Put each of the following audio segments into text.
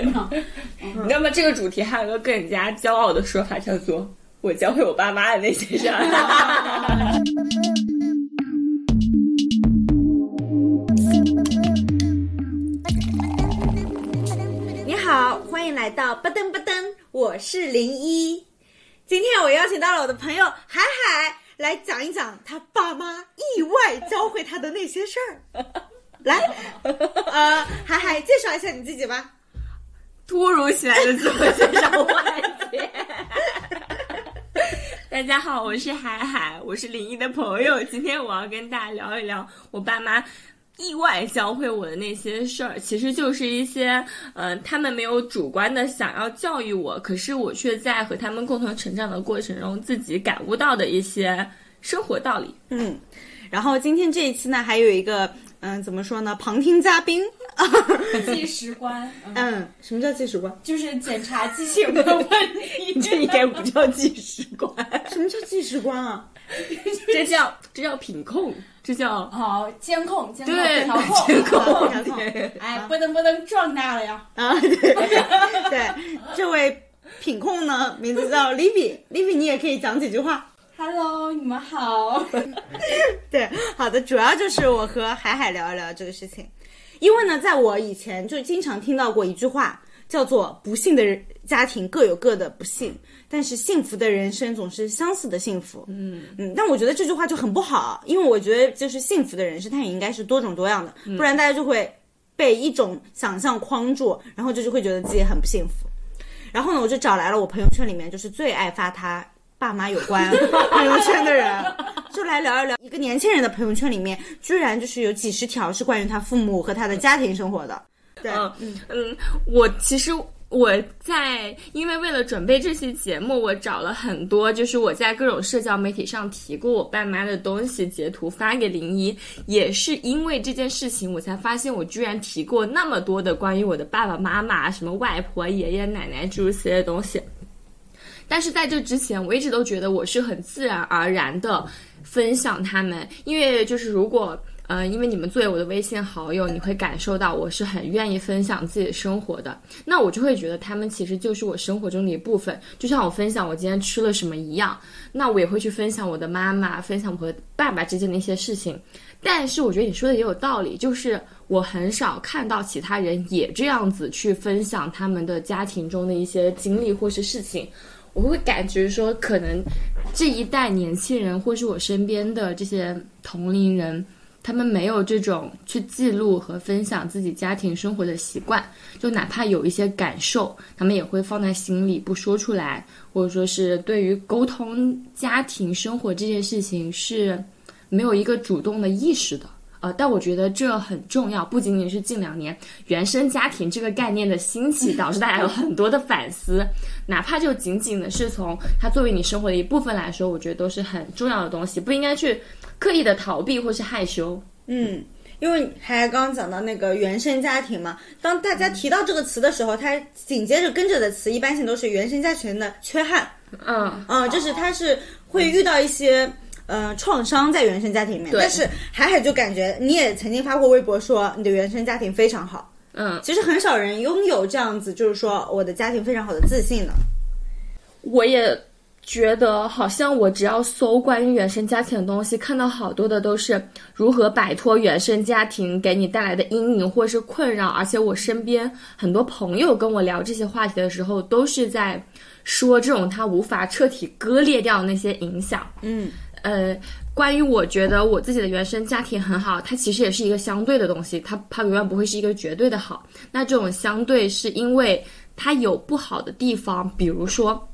那么这个主题还有个更加骄傲的说法，叫做“我教会我爸妈的那些事儿”。你好，欢迎来到吧噔吧噔，我是零一。今天我邀请到了我的朋友海海来讲一讲他爸妈意外教会他的那些事儿。来，呃，海海介绍一下你自己吧。突如其来的自我介绍环节。大家好，我是海海，我是林一的朋友。今天我要跟大家聊一聊我爸妈意外教会我的那些事儿，其实就是一些，嗯、呃，他们没有主观的想要教育我，可是我却在和他们共同成长的过程中，自己感悟到的一些生活道理。嗯，然后今天这一期呢，还有一个，嗯，怎么说呢？旁听嘉宾。计时官，嗯，什么叫计时官？就是检查机型的问题。这应该不叫计时官，什么叫计时官啊？这叫这叫品控，这叫哦监控，监控对调控，监控调控哎，不能不能壮大了呀！啊，对 对对，这位品控呢，名字叫 Livy，Livy 你也可以讲几句话。Hello，你们好。对，好的，主要就是我和海海聊一聊这个事情，因为呢，在我以前就经常听到过一句话，叫做“不幸的人家庭各有各的不幸，但是幸福的人生总是相似的幸福”。嗯嗯，但我觉得这句话就很不好，因为我觉得就是幸福的人生，它也应该是多种多样的，不然大家就会被一种想象框住，然后就就会觉得自己很不幸福。然后呢，我就找来了我朋友圈里面就是最爱发他爸妈有关 朋友圈的人，就来聊一聊一个年轻人的朋友圈里面，居然就是有几十条是关于他父母和他的家庭生活的。对，嗯嗯，我其实我在因为为了准备这期节目，我找了很多，就是我在各种社交媒体上提过我爸妈的东西，截图发给林一，也是因为这件事情，我才发现我居然提过那么多的关于我的爸爸妈妈、什么外婆、爷爷奶奶诸如此类的东西。但是在这之前，我一直都觉得我是很自然而然的分享他们，因为就是如果。呃，因为你们作为我的微信好友，你会感受到我是很愿意分享自己的生活的。那我就会觉得他们其实就是我生活中的一部分，就像我分享我今天吃了什么一样。那我也会去分享我的妈妈，分享我和爸爸之间的一些事情。但是我觉得你说的也有道理，就是我很少看到其他人也这样子去分享他们的家庭中的一些经历或是事情。我会感觉说，可能这一代年轻人，或是我身边的这些同龄人。他们没有这种去记录和分享自己家庭生活的习惯，就哪怕有一些感受，他们也会放在心里不说出来，或者说是对于沟通家庭生活这件事情是没有一个主动的意识的。呃，但我觉得这很重要，不仅仅是近两年原生家庭这个概念的兴起，导致大家有很多的反思，哪怕就仅仅的是从它作为你生活的一部分来说，我觉得都是很重要的东西，不应该去。刻意的逃避或是害羞，嗯，因为还刚刚讲到那个原生家庭嘛，当大家提到这个词的时候，它紧接着跟着的词一般性都是原生家庭的缺憾，嗯。嗯，就是他是会遇到一些呃创伤在原生家庭里面，但是海海就感觉你也曾经发过微博说你的原生家庭非常好，嗯，其实很少人拥有这样子，就是说我的家庭非常好的自信的，我也。觉得好像我只要搜关于原生家庭的东西，看到好多的都是如何摆脱原生家庭给你带来的阴影或是困扰，而且我身边很多朋友跟我聊这些话题的时候，都是在说这种他无法彻底割裂掉那些影响。嗯，呃，关于我觉得我自己的原生家庭很好，它其实也是一个相对的东西，它它永远不会是一个绝对的好。那这种相对是因为它有不好的地方，比如说。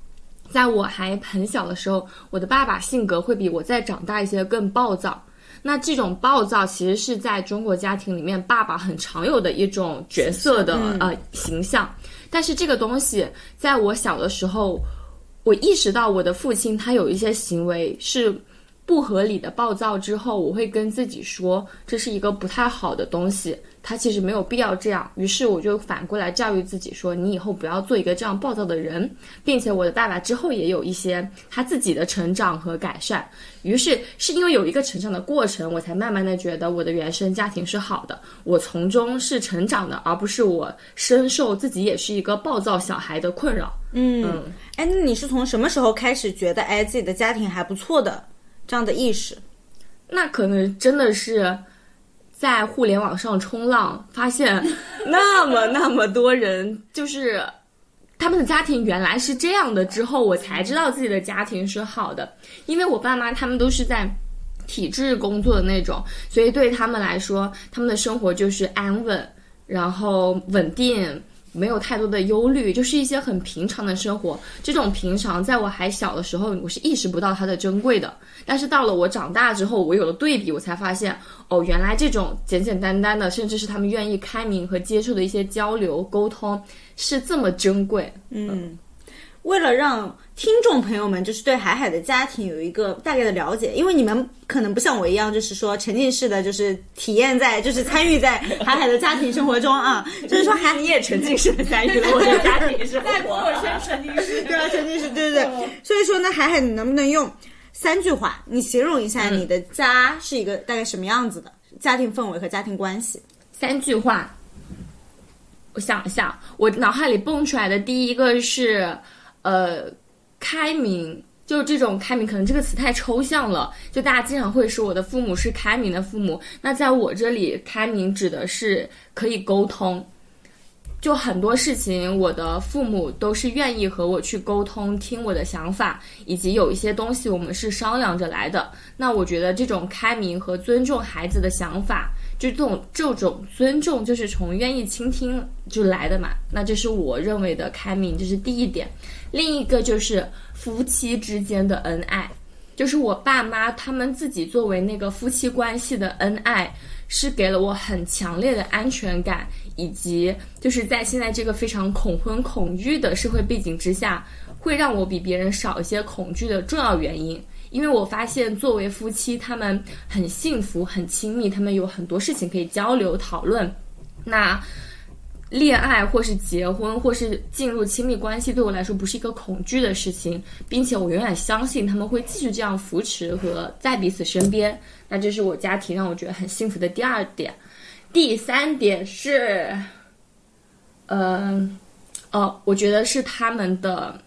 在我还很小的时候，我的爸爸性格会比我再长大一些更暴躁。那这种暴躁其实是在中国家庭里面爸爸很常有的一种角色的、嗯、呃形象。但是这个东西在我小的时候，我意识到我的父亲他有一些行为是不合理的暴躁之后，我会跟自己说这是一个不太好的东西，他其实没有必要这样。于是我就反过来教育自己说，你以后不要做一个这样暴躁的人，并且我的爸爸之后也有一些他自己的成长和改善。于是是因为有一个成长的过程，我才慢慢的觉得我的原生家庭是好的，我从中是成长的，而不是我深受自己也是一个暴躁小孩的困扰。嗯，哎，那你是从什么时候开始觉得哎自己的家庭还不错的这样的意识？那可能真的是在互联网上冲浪，发现 那么那么多人，就是他们的家庭原来是这样的之后，我才知道自己的家庭是好的。因为我爸妈他们都是在体制工作的那种，所以对他们来说，他们的生活就是安稳，然后稳定。没有太多的忧虑，就是一些很平常的生活。这种平常，在我还小的时候，我是意识不到它的珍贵的。但是到了我长大之后，我有了对比，我才发现，哦，原来这种简简单单的，甚至是他们愿意开明和接受的一些交流沟通，是这么珍贵。嗯，为了让听众朋友们就是对海海的家庭有一个大概的了解，因为你们可能不像我一样，就是说沉浸式的就是体验在，就是参与在海海的家庭生活中啊，就是说海你也沉浸式的参与了我的家庭生活，在过深沉浸式，对啊，沉浸式，对 对对。所以说呢，海海，你能不能用三句话，你形容一下你的家是一个大概什么样子的家庭氛围和家庭关系？三句话，我想一下，我脑海里蹦出来的第一个是，呃。开明就是这种开明，可能这个词太抽象了。就大家经常会说我的父母是开明的父母，那在我这里，开明指的是可以沟通。就很多事情，我的父母都是愿意和我去沟通，听我的想法，以及有一些东西我们是商量着来的。那我觉得这种开明和尊重孩子的想法，就这种这种尊重，就是从愿意倾听就来的嘛。那这是我认为的开明，这是第一点。另一个就是夫妻之间的恩爱，就是我爸妈他们自己作为那个夫妻关系的恩爱，是给了我很强烈的安全感，以及就是在现在这个非常恐婚恐育的社会背景之下，会让我比别人少一些恐惧的重要原因。因为我发现作为夫妻，他们很幸福、很亲密，他们有很多事情可以交流讨论。那。恋爱或是结婚或是进入亲密关系，对我来说不是一个恐惧的事情，并且我永远相信他们会继续这样扶持和在彼此身边。那这是我家庭让我觉得很幸福的第二点。第三点是，嗯，哦，我觉得是他们的，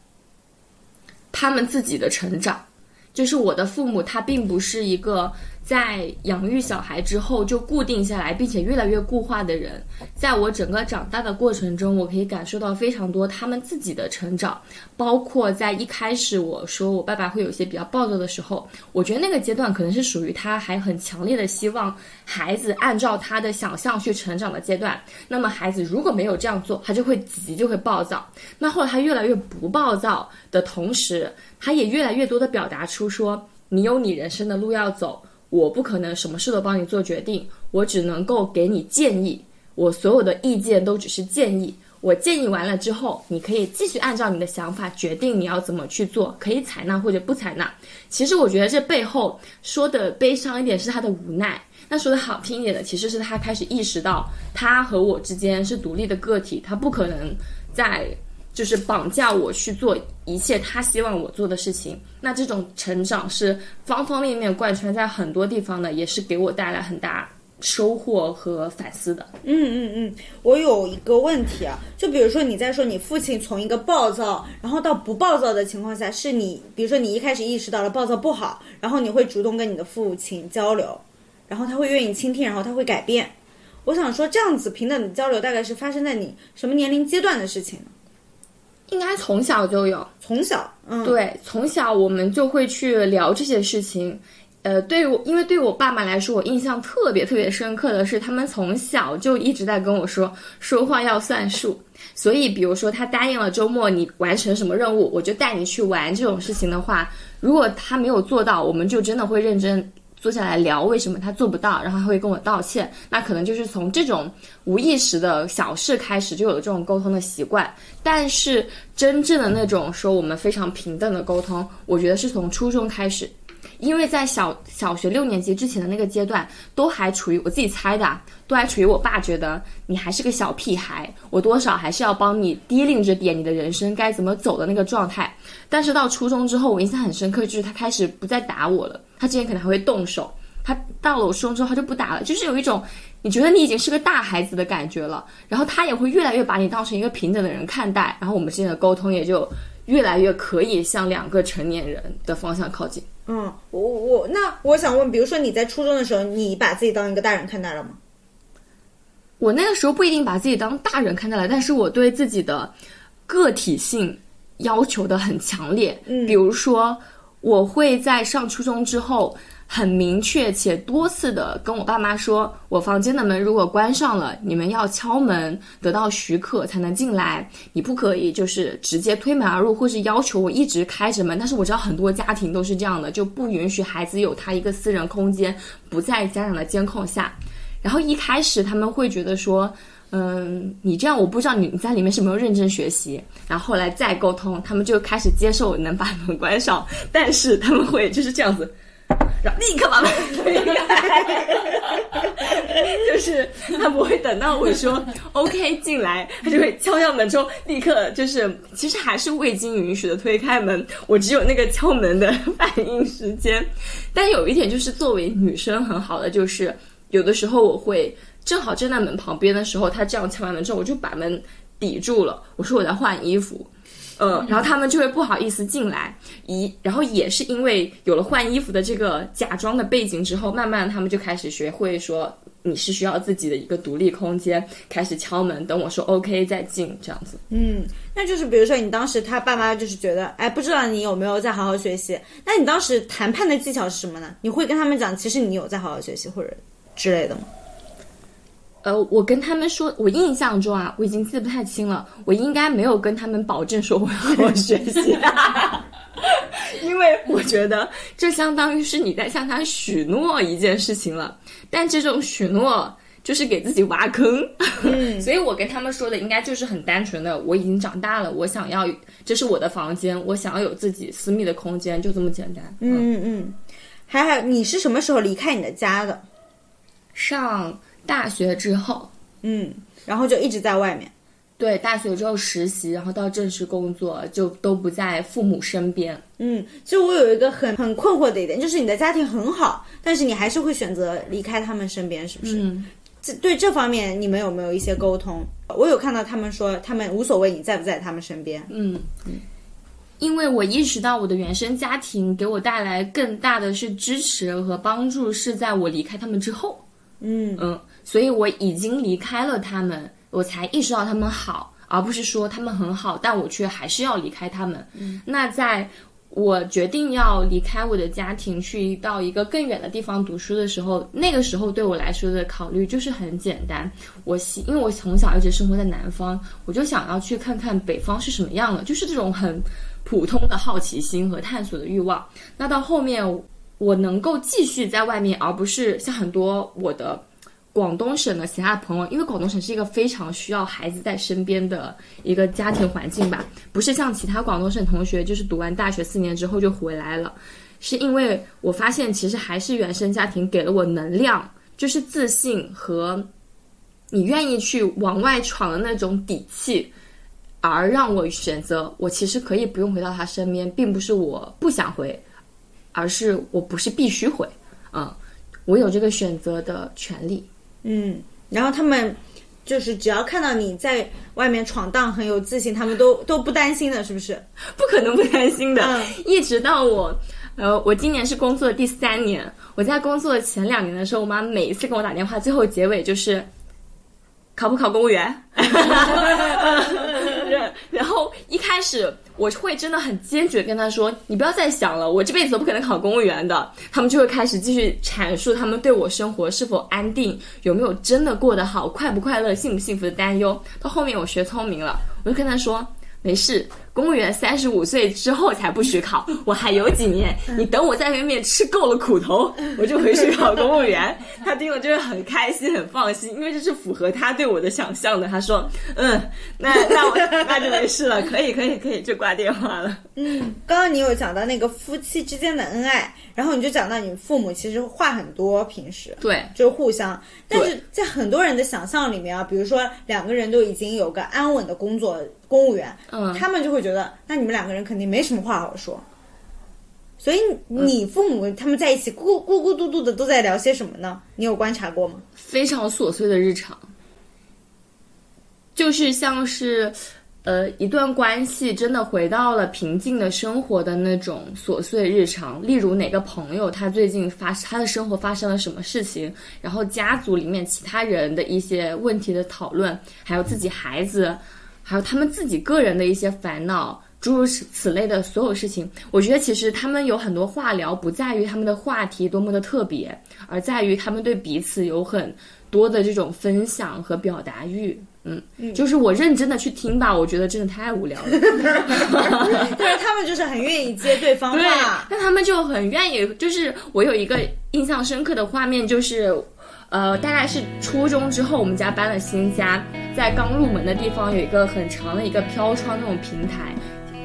他们自己的成长，就是我的父母，他并不是一个。在养育小孩之后就固定下来，并且越来越固化的人，在我整个长大的过程中，我可以感受到非常多他们自己的成长。包括在一开始我说我爸爸会有些比较暴躁的时候，我觉得那个阶段可能是属于他还很强烈的希望孩子按照他的想象去成长的阶段。那么孩子如果没有这样做，他就会急，就会暴躁。那后来他越来越不暴躁的同时，他也越来越多的表达出说你有你人生的路要走。我不可能什么事都帮你做决定，我只能够给你建议。我所有的意见都只是建议。我建议完了之后，你可以继续按照你的想法决定你要怎么去做，可以采纳或者不采纳。其实我觉得这背后说的悲伤一点是他的无奈，那说的好听一点的其实是他开始意识到他和我之间是独立的个体，他不可能在。就是绑架我去做一切他希望我做的事情，那这种成长是方方面面贯穿在很多地方的，也是给我带来很大收获和反思的。嗯嗯嗯，我有一个问题啊，就比如说你在说你父亲从一个暴躁，然后到不暴躁的情况下，是你比如说你一开始意识到了暴躁不好，然后你会主动跟你的父亲交流，然后他会愿意倾听，然后他会改变。我想说这样子平等的交流大概是发生在你什么年龄阶段的事情？应该从小就有，从小，嗯，对，从小我们就会去聊这些事情。呃，对我，因为对我爸妈来说，我印象特别特别深刻的是，他们从小就一直在跟我说，说话要算数。所以，比如说他答应了周末你完成什么任务，我就带你去玩这种事情的话，如果他没有做到，我们就真的会认真。坐下来聊为什么他做不到，然后他会跟我道歉。那可能就是从这种无意识的小事开始，就有了这种沟通的习惯。但是真正的那种说我们非常平等的沟通，我觉得是从初中开始。因为在小小学六年级之前的那个阶段，都还处于我自己猜的，都还处于我爸觉得你还是个小屁孩，我多少还是要帮你低令着点你的人生该怎么走的那个状态。但是到初中之后，我印象很深刻，就是他开始不再打我了，他之前可能还会动手，他到了我初中之后他就不打了，就是有一种你觉得你已经是个大孩子的感觉了，然后他也会越来越把你当成一个平等的人看待，然后我们之间的沟通也就越来越可以向两个成年人的方向靠近。嗯，我我那我想问，比如说你在初中的时候，你把自己当一个大人看待了吗？我那个时候不一定把自己当大人看待了，但是我对自己的个体性要求的很强烈。嗯，比如说，我会在上初中之后，很明确且多次的跟我爸妈说，我房间的门如果关上了，你们要敲门，得到许可才能进来。你不可以就是直接推门而入，或是要求我一直开着门。但是我知道很多家庭都是这样的，就不允许孩子有他一个私人空间，不在家长的监控下。然后一开始他们会觉得说，嗯，你这样我不知道你你在里面是没有认真学习。然后后来再沟通，他们就开始接受能把门关上，但是他们会就是这样子，然后立刻把门推开，就是他不会等到我说 OK 进来，他就会敲敲门之后立刻就是其实还是未经允许的推开门，我只有那个敲门的 反应时间。但有一点就是作为女生很好的就是。有的时候我会正好站在门旁边的时候，他这样敲完门之后，我就把门抵住了。我说我在换衣服，嗯，然后他们就会不好意思进来。一，然后也是因为有了换衣服的这个假装的背景之后，慢慢他们就开始学会说你是需要自己的一个独立空间，开始敲门，等我说 OK 再进这样子。嗯，那就是比如说你当时他爸妈就是觉得，哎，不知道你有没有在好好学习？那你当时谈判的技巧是什么呢？你会跟他们讲，其实你有在好好学习，或者？之类的吗？呃，我跟他们说，我印象中啊，我已经记不太清了。我应该没有跟他们保证说我要好好学习，因为我觉得这相当于是你在向他许诺一件事情了。但这种许诺就是给自己挖坑，所以我跟他们说的应该就是很单纯的，我已经长大了，我想要这是我的房间，我想要有自己私密的空间，就这么简单。嗯嗯嗯，还还，你是什么时候离开你的家的？上大学之后，嗯，然后就一直在外面。对，大学之后实习，然后到正式工作，就都不在父母身边。嗯，其实我有一个很很困惑的一点，就是你的家庭很好，但是你还是会选择离开他们身边，是不是？嗯，这对这方面你们有没有一些沟通？我有看到他们说，他们无所谓你在不在他们身边。嗯嗯，因为我意识到我的原生家庭给我带来更大的是支持和帮助，是在我离开他们之后。嗯嗯，所以我已经离开了他们，我才意识到他们好，而不是说他们很好，但我却还是要离开他们。嗯，那在我决定要离开我的家庭，去到一个更远的地方读书的时候，那个时候对我来说的考虑就是很简单，我希因为我从小一直生活在南方，我就想要去看看北方是什么样的，就是这种很普通的好奇心和探索的欲望。那到后面。我能够继续在外面，而不是像很多我的广东省的其他的朋友，因为广东省是一个非常需要孩子在身边的一个家庭环境吧，不是像其他广东省同学，就是读完大学四年之后就回来了，是因为我发现其实还是原生家庭给了我能量，就是自信和你愿意去往外闯的那种底气，而让我选择我其实可以不用回到他身边，并不是我不想回。而是我不是必须回，嗯，我有这个选择的权利，嗯，然后他们就是只要看到你在外面闯荡很有自信，他们都都不担心的，是不是？不可能不担心的，一直到我，呃，我今年是工作的第三年，我在工作的前两年的时候，我妈每一次跟我打电话，最后结尾就是 考不考公务员。然后一开始我会真的很坚决跟他说：“你不要再想了，我这辈子都不可能考公务员的。”他们就会开始继续阐述他们对我生活是否安定、有没有真的过得好、快不快乐、幸不幸福的担忧。到后面我学聪明了，我就跟他说：“没事，公务员三十五岁之后才不许考，我还有几年。你等我在外面吃够了苦头，我就回去考公务员。他听了就是很开心、很放心，因为这是符合他对我的想象的。他说：“嗯，那那我 那就没事了，可以可以可以，就挂电话了。”嗯，刚刚你有讲到那个夫妻之间的恩爱，然后你就讲到你父母其实话很多，平时对，就是互相，但是在很多人的想象里面啊，比如说两个人都已经有个安稳的工作，公务员，嗯他们就会觉得，那你们两个人肯定没什么话好说。所以你父母他们在一起咕咕咕嘟嘟的都在聊些什么呢？你有观察过吗？非常琐碎的日常，就是像是，呃，一段关系真的回到了平静的生活的那种琐碎日常。例如哪个朋友他最近发他的生活发生了什么事情，然后家族里面其他人的一些问题的讨论，还有自己孩子，还有他们自己个人的一些烦恼。诸如此此类的所有事情，我觉得其实他们有很多话聊，不在于他们的话题多么的特别，而在于他们对彼此有很多的这种分享和表达欲。嗯，就是我认真的去听吧，我觉得真的太无聊了。但是他们就是很愿意接对方话，，那他们就很愿意。就是我有一个印象深刻的画面，就是，呃，大概是初中之后，我们家搬了新家，在刚入门的地方有一个很长的一个飘窗那种平台，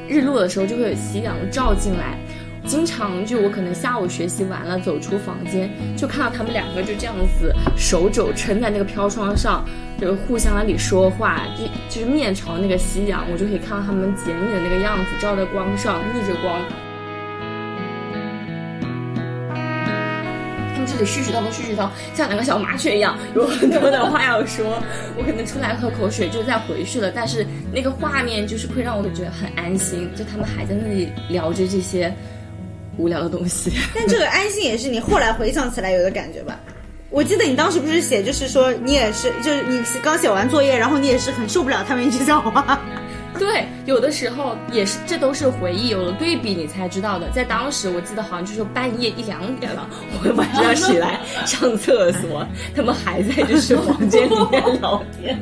日落的时候就会有夕阳照进来。经常就我可能下午学习完了，走出房间，就看到他们两个就这样子手肘撑在那个飘窗上，就互相那里说话，就就是面朝那个夕阳，我就可以看到他们剪影的那个样子，照在光上，逆着光。他们这里絮絮叨叨，絮絮叨，像两个小麻雀一样，有很多的话要说。我可能出来喝口水就再回去了，但是那个画面就是会让我觉得很安心，就他们还在那里聊着这些无聊的东西。但这个安心也是你后来回想起来有的感觉吧？我记得你当时不是写，就是说你也是，就是你刚写完作业，然后你也是很受不了他们一直讲话。对，有的时候也是，这都是回忆，有了对比你才知道的。在当时，我记得好像就是半夜一两点了，我晚上起来上厕所，他们还在就是房间里面聊天。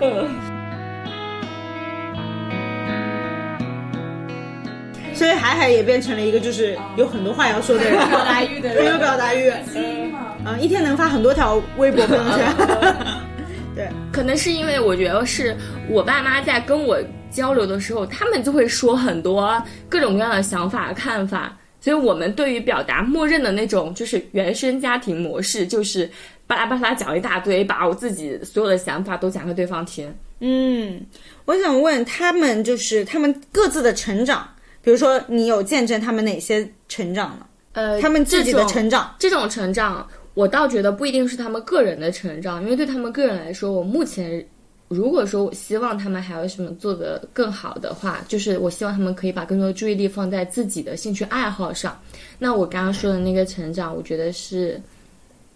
所以海海也变成了一个就是有很多话要说的人，表达欲的很有，表达欲，嗯，一天能发很多条微博朋友圈。对，可能是因为我觉得是我爸妈在跟我交流的时候，他们就会说很多各种各样的想法、看法，所以我们对于表达默认的那种就是原生家庭模式，就是巴拉巴拉讲一大堆，把我自己所有的想法都讲给对方听。嗯，我想问他们，就是他们各自的成长，比如说你有见证他们哪些成长呢？呃，他们自己的成长，这种成长，我倒觉得不一定是他们个人的成长，因为对他们个人来说，我目前如果说我希望他们还有什么做得更好的话，就是我希望他们可以把更多的注意力放在自己的兴趣爱好上。那我刚刚说的那个成长，我觉得是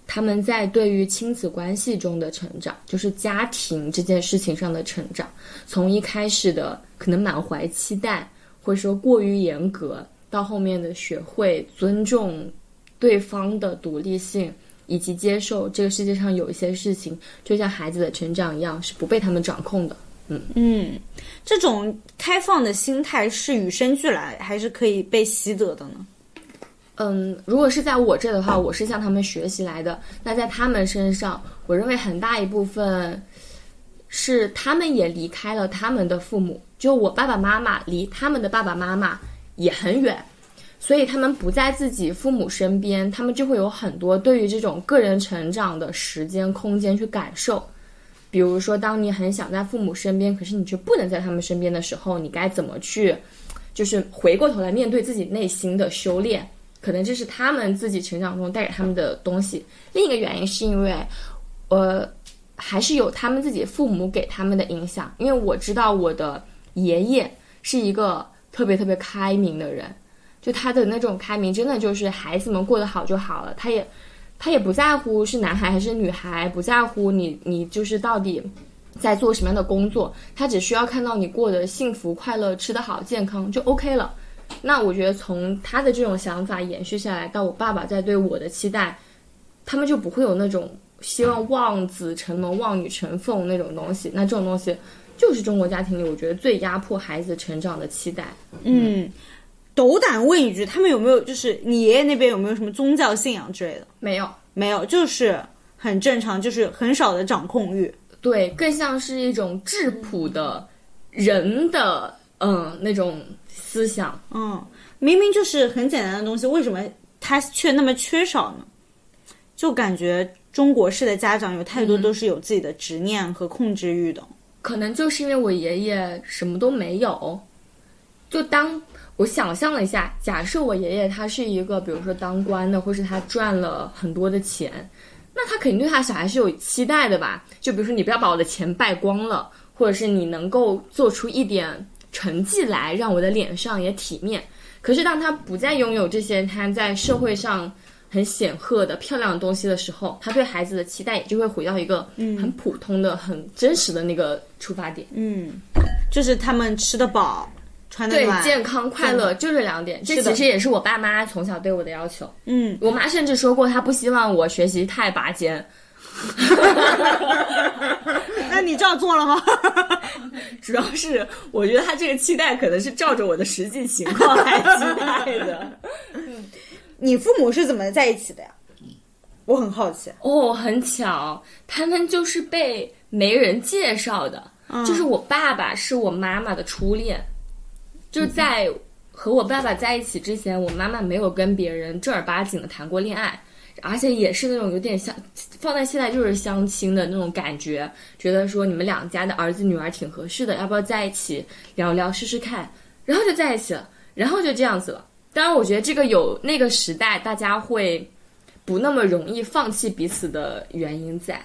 他们在对于亲子关系中的成长，就是家庭这件事情上的成长，从一开始的可能满怀期待，或者说过于严格，到后面的学会尊重对方的独立性，以及接受这个世界上有一些事情，就像孩子的成长一样，是不被他们掌控的。嗯，这种开放的心态是与生俱来，还是可以被习得的呢？嗯，如果是在我这的话，我是向他们学习来的。那在他们身上，我认为很大一部分是他们也离开了他们的父母，就我爸爸妈妈离他们的爸爸妈妈也很远，所以他们不在自己父母身边，他们就会有很多对于这种个人成长的时间、空间去感受。比如说，当你很想在父母身边，可是你却不能在他们身边的时候，你该怎么去，就是回过头来面对自己内心的修炼？可能这是他们自己成长中带给他们的东西。另一个原因是因为，呃，还是有他们自己父母给他们的影响。因为我知道我的爷爷是一个特别特别开明的人，就他的那种开明，真的就是孩子们过得好就好了，他也他也不在乎是男孩还是女孩，不在乎你你就是到底在做什么样的工作，他只需要看到你过得幸福、快乐、吃得好、健康就 OK 了。那我觉得从他的这种想法延续下来，到我爸爸在对我的期待，他们就不会有那种希望望子成龙、望女成凤那种东西。那这种东西就是中国家庭里我觉得最压迫孩子成长的期待。嗯，斗胆问一句，他们有没有就是你爷爷那边有没有什么宗教信仰之类的？没有，没有，就是很正常，就是很少的掌控欲。对，更像是一种质朴的人的嗯那种思想。嗯，明明就是很简单的东西，为什么他却那么缺少呢？就感觉中国式的家长有太多都是有自己的执念和控制欲的。可能就是因为我爷爷什么都没有，就当我想象了一下，假设我爷爷他是一个，比如说当官的，或是他赚了很多的钱，那他肯定对他小孩是有期待的吧？就比如说你不要把我的钱败光了，或者是你能够做出一点成绩来，让我的脸上也体面。可是当他不再拥有这些他在社会上很显赫的漂亮的东西的时候，他对孩子的期待也就会回到一个很普通的、很真实的那个出发点。嗯，就是他们吃得饱，穿得对，暖，健康快乐就这两点，这其实也是我爸妈从小对我的要求。嗯，我妈甚至说过，她不希望我学习太拔尖，那你照做了吗？主要是我觉得他这个期待可能是照着我的实际情况来期待的。你父母是怎么在一起的呀？我很好奇。哦，很巧，他们就是被媒人介绍的。就是我爸爸是我妈妈的初恋，就是在和我爸爸在一起之前，我妈妈没有跟别人正儿八经的谈过恋爱，而且也是那种有点像放在现在就是相亲的那种感觉，觉得说你们两家的儿子女儿挺合适的，要不要在一起聊聊试试看？然后就在一起了，然后就这样子了。当然，我觉得这个有那个时代大家会不那么容易放弃彼此的原因在。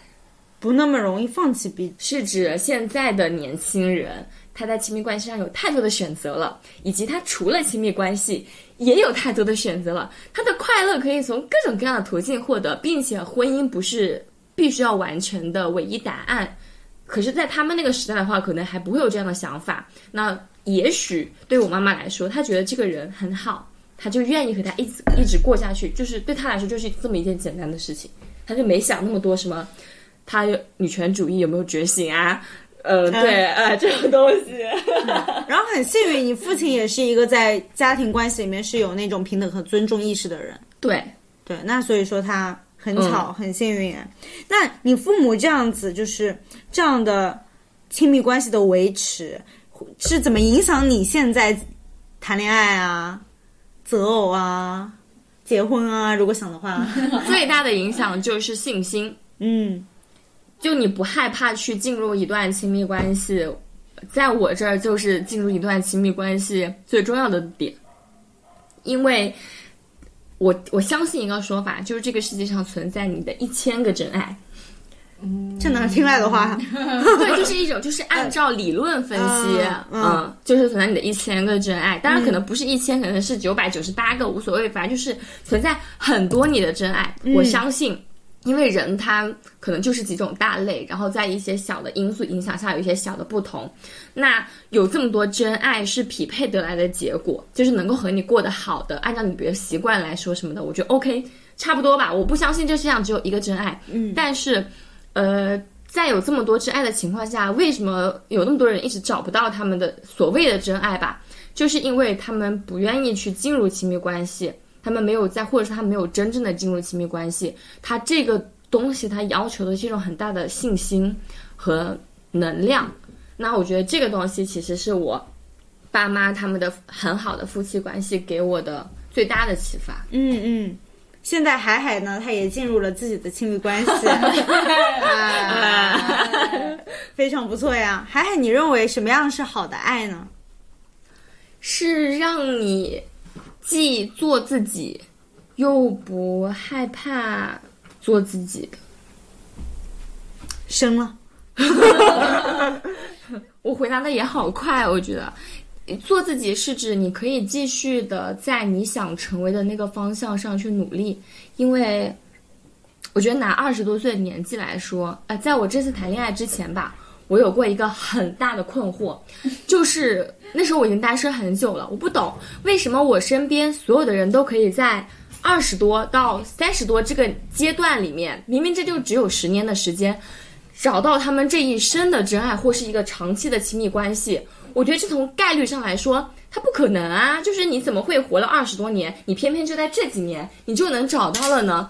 不那么容易放弃彼此。是指现在的年轻人，他在亲密关系上有太多的选择了，以及他除了亲密关系也有太多的选择了。他的快乐可以从各种各样的途径获得，并且婚姻不是必须要完成的唯一答案。可是，在他们那个时代的话，可能还不会有这样的想法。那也许对我妈妈来说，她觉得这个人很好，她就愿意和他一直一直过下去。就是对他来说，就是这么一件简单的事情，他就没想那么多什么。他女权主义有没有觉醒啊？呃，对，呃，这种东西。然后很幸运，你父亲也是一个在家庭关系里面是有那种平等和尊重意识的人。对，对，那所以说他很巧，很幸运。那你父母这样子，就是这样的亲密关系的维持，是怎么影响你现在谈恋爱啊、择偶啊、结婚啊？如果想的话，最大的影响就是信心。嗯，就你不害怕去进入一段亲密关系，在我这儿就是进入一段亲密关系最重要的点，因为我我相信一个说法，就是这个世界上存在你的一千个真爱。这哪听来的话？对，就是一种，就是按照理论分析，嗯嗯，就是存在你的一千个真爱，当然可能不是一千，可能是九百九十八个，无所谓，反正就是存在很多你的真爱。我相信，因为人他可能就是几种大类，然后在一些小的因素影响下，有一些小的不同。那有这么多真爱是匹配得来的结果，就是能够和你过得好的，按照你别的习惯来说什么的，我觉得 OK，差不多吧。我不相信这世界上只有一个真爱，嗯，但是。呃，在有这么多真爱的情况下，为什么有那么多人一直找不到他们的所谓的真爱吧？就是因为他们不愿意去进入亲密关系，他们没有在，或者是他没有真正的进入亲密关系。他这个东西，他要求的是一种很大的信心和能量。那我觉得这个东西其实是我爸妈他们的很好的夫妻关系给我的最大的启发。嗯嗯。现在海海呢，他也进入了自己的亲密关系，啊，非常不错呀。海海，你认为什么样是好的爱呢？是让你既做自己，又不害怕做自己的。生了，我回答的也好快，我觉得。做自己是指你可以继续的在你想成为的那个方向上去努力，因为我觉得拿二十多岁的年纪来说，呃，在我这次谈恋爱之前吧，我有过一个很大的困惑，就是那时候我已经单身很久了，我不懂为什么我身边所有的人都可以在二十多到三十多这个阶段里面，明明这就只有十年的时间，找到他们这一生的真爱或是一个长期的亲密关系，我觉得这从概率上来说，它不可能啊！就是你怎么会活了二十多年，你偏偏就在这几年你就能找到了呢？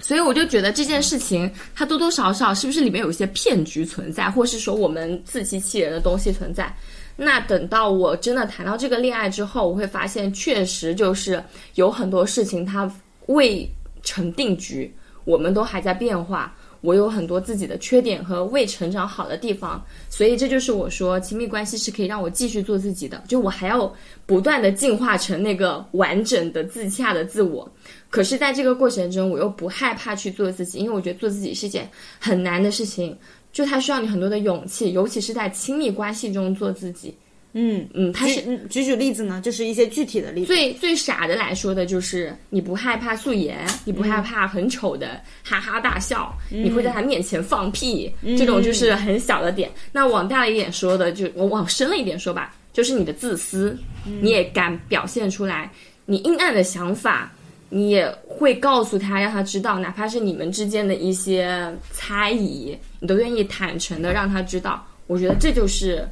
所以我就觉得这件事情，它多多少少是不是里面有一些骗局存在，或是说我们自欺欺人的东西存在？那等到我真的谈到这个恋爱之后，我会发现确实就是有很多事情它未成定局，我们都还在变化。我有很多自己的缺点和未成长好的地方，所以这就是我说亲密关系是可以让我继续做自己的，就我还要不断的进化成那个完整的自洽的自我。可是，在这个过程中，我又不害怕去做自己，因为我觉得做自己是件很难的事情，就它需要你很多的勇气，尤其是在亲密关系中做自己。嗯嗯，他是举举举例子呢，就是一些具体的例子。最最傻的来说的就是，你不害怕素颜，你不害怕很丑的哈哈大笑，你会在他面前放屁，这种就是很小的点。那往大了一点说的，就我往深了一点说吧，就是你的自私，你也敢表现出来，你阴暗的想法。你也会告诉他，让他知道，哪怕是你们之间的一些猜疑，你都愿意坦诚的让他知道。我觉得这就是，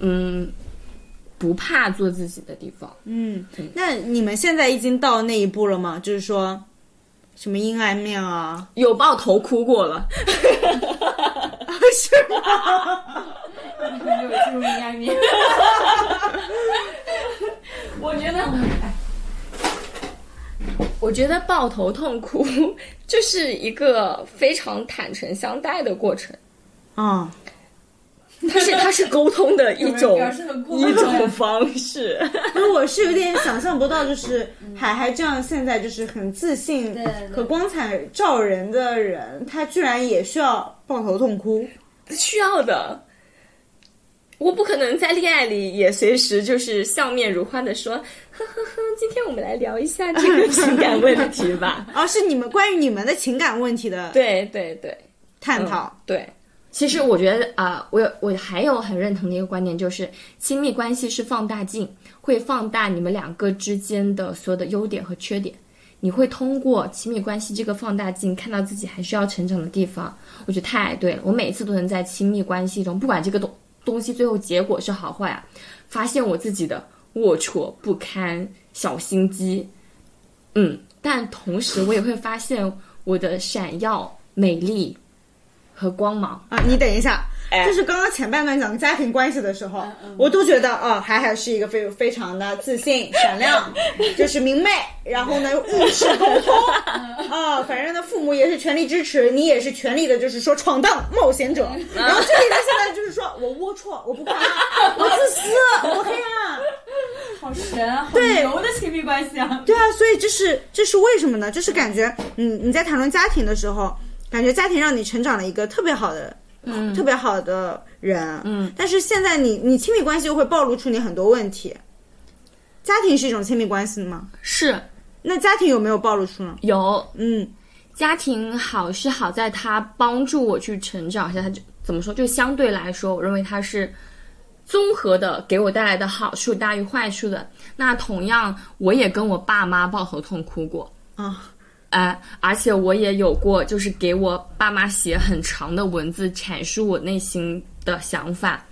嗯，不怕做自己的地方。嗯，那你们现在已经到那一步了吗？就是说，什么阴暗面啊？有抱头哭过了，是吗？你没有进入阴暗面。我觉得，我觉得抱头痛哭 就是一个非常坦诚相待的过程。啊、它是它是沟通的一种一种方式。因为我是有点想象不到，就是海海这样现在就是很自信和光彩照人的人，他居然也需要抱头痛哭。需要的。我不可能在恋爱里也随时就是笑面如花的说，呵呵呵，今天我们来聊一下这个情感问题吧。而、是你们关于你们的情感问题的对对对，探讨。对，其实我觉得啊、我我还有很认同的一个观点，就是亲密关系是放大镜，会放大你们两个之间的所有的优点和缺点。你会通过亲密关系这个放大镜看到自己还需要成长的地方。我觉得太对了，我每一次都能在亲密关系中，不管这个东东西最后结果是好坏啊，发现我自己的龌龊不堪、小心机。嗯，但同时我也会发现我的闪耀、美丽和光芒。啊，你等一下，哎就是刚刚前半段讲家庭关系的时候，我都觉得哦，海海是一个非非常的自信、闪亮，就是明媚，然后呢遇事沟通，啊，反正呢父母也是全力支持，你也是全力的，就是说闯荡冒险者。然后这里呢现在就是说我龌龊，我不夸，我自私，我黑暗。好神啊，好对牛的亲密关系啊！对啊，所以这是这是为什么呢？就是感觉，嗯，你在谈论家庭的时候，感觉家庭让你成长了一个特别好的，嗯，特别好的人，嗯，但是现在你你亲密关系又会暴露出你很多问题。家庭是一种亲密关系吗？是那家庭有没有暴露出呢？有嗯家庭好是好在它帮助我去成长，而且它就怎么说，就相对来说，我认为它是综合的给我带来的好处大于坏处的。那同样，我也跟我爸妈抱头痛哭过，啊，哎，而且我也有过，就是给我爸妈写很长的文字阐述我内心的想法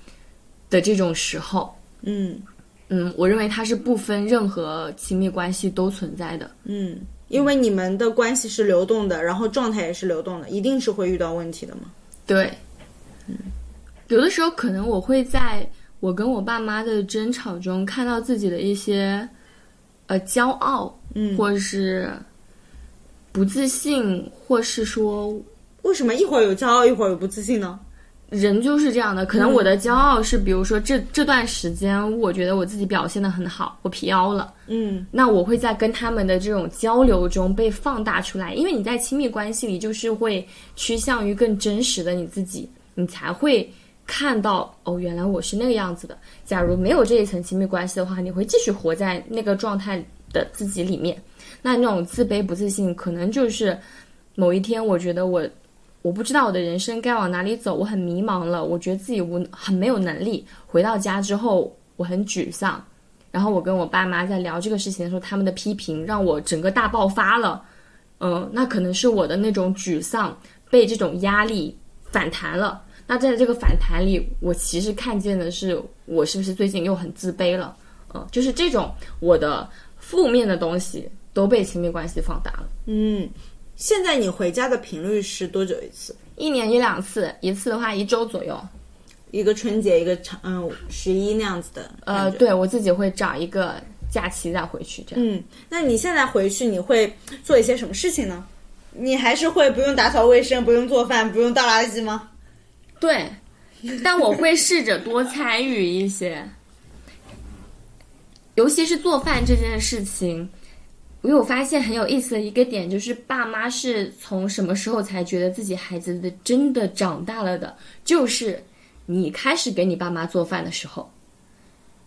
的这种时候。嗯嗯，我认为它是不分任何亲密关系都存在的。嗯，因为你们的关系是流动的，然后状态也是流动的，一定是会遇到问题的嘛。对，嗯，有的时候可能我会在我跟我爸妈的争吵中看到自己的一些呃骄傲，嗯或者是不自信，或是说为什么一会儿有骄傲，一会儿有不自信呢？人就是这样的。可能我的骄傲是，比如说这这段时间，我觉得我自己表现的很好，我飘了。嗯那我会在跟他们的这种交流中被放大出来，因为你在亲密关系里就是会趋向于更真实的你自己，你才会看到哦，原来我是那个样子的。假如没有这一层亲密关系的话，你会继续活在那个状态的自己里面。那那种自卑不自信，可能就是某一天，我觉得我我不知道我的人生该往哪里走，我很迷茫了，我觉得自己无很没有能力。回到家之后，我很沮丧。然后我跟我爸妈在聊这个事情的时候，他们的批评让我整个大爆发了。嗯，那可能是我的那种沮丧被这种压力反弹了。那在这个反弹里，我其实看见的是我是不是最近又很自卑了？嗯，就是这种我的负面的东西都被亲密关系放大了。嗯，现在你回家的频率是多久一次？一年一两次，一次的话一周左右。一个春节，一个长嗯十一那样子的。呃，对我自己会找一个假期再回去，这样。嗯，那你现在回去你会做一些什么事情呢？你还是会不用打扫卫生，不用做饭，不用倒垃圾吗？对，但我会试着多参与一些，尤其是做饭这件事情。我有发现很有意思的一个点，就是爸妈是从什么时候才觉得自己孩子的真的长大了的？就是你开始给你爸妈做饭的时候，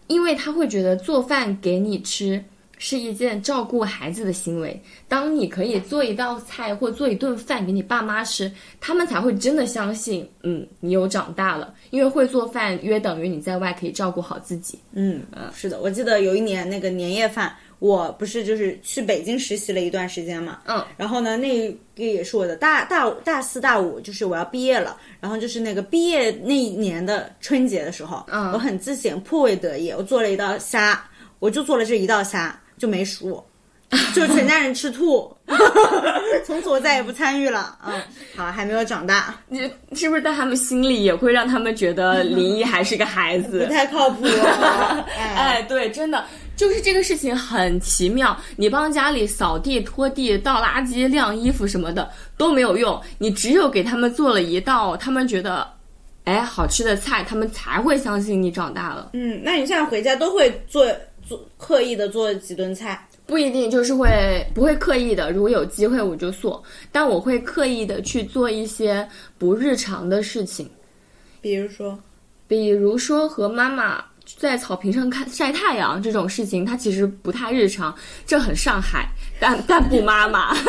因为他会觉得做饭给你吃是一件照顾孩子的行为。当你可以做一道菜或做一顿饭给你爸妈吃，他们才会真的相信，嗯，你有长大了。因为会做饭约等于你在外可以照顾好自己。嗯，是的，我记得有一年那个年夜饭，我不是就是去北京实习了一段时间嘛，嗯，然后呢，那个也是我的大大大四大五，就是我要毕业了，然后就是那个毕业那一年的春节的时候，嗯。我很自省，颇为得意，我做了一道虾，我就做了这一道虾，就没熟，就全家人吃吐，从此我再也不参与了，嗯，好，还没有长大，你是不是在他们心里也会让他们觉得林一还是个孩子？不太靠谱，哎，哎，对，真的就是这个事情很奇妙。你帮家里扫地、拖地、倒垃圾、晾衣服什么的都没有用，你只有给他们做了一道他们觉得哎好吃的菜，他们才会相信你长大了。嗯，那你现在回家都会做做刻意的做几顿菜？不一定就是会不会刻意的，如果有机会我就做，但我会刻意的去做一些不日常的事情，比如说，比如说和妈妈在草坪上看晒太阳这种事情，它其实不太日常，这很上海，但但不妈妈。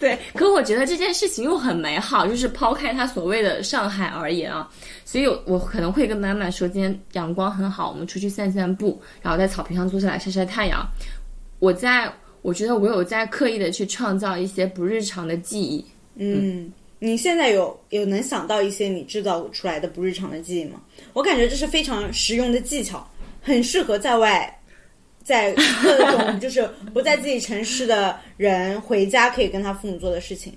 对，可我觉得这件事情又很美好，就是抛开它所谓的上海而言啊，所以我我可能会跟妈妈说，今天阳光很好，我们出去散散步，然后在草坪上坐下来晒晒太阳。我在，我觉得我有在刻意的去创造一些不日常的记忆。嗯，你现在有有能想到一些你制造出来的不日常的记忆吗？我感觉这是非常实用的技巧，很适合在外，在各种就是 不在自己城市的人回家可以跟他父母做的事情。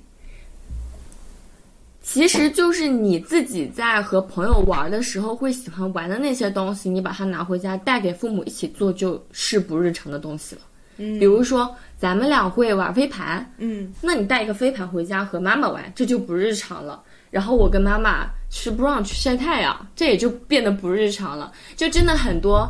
其实就是你自己在和朋友玩的时候会喜欢玩的那些东西，你把它拿回家带给父母一起做，就是不日常的东西了。嗯比如说咱们俩会玩飞盘，嗯那你带一个飞盘回家和妈妈玩，这就不日常了。然后我跟妈妈吃 brunch 晒太阳，这也就变得不日常了。就真的很多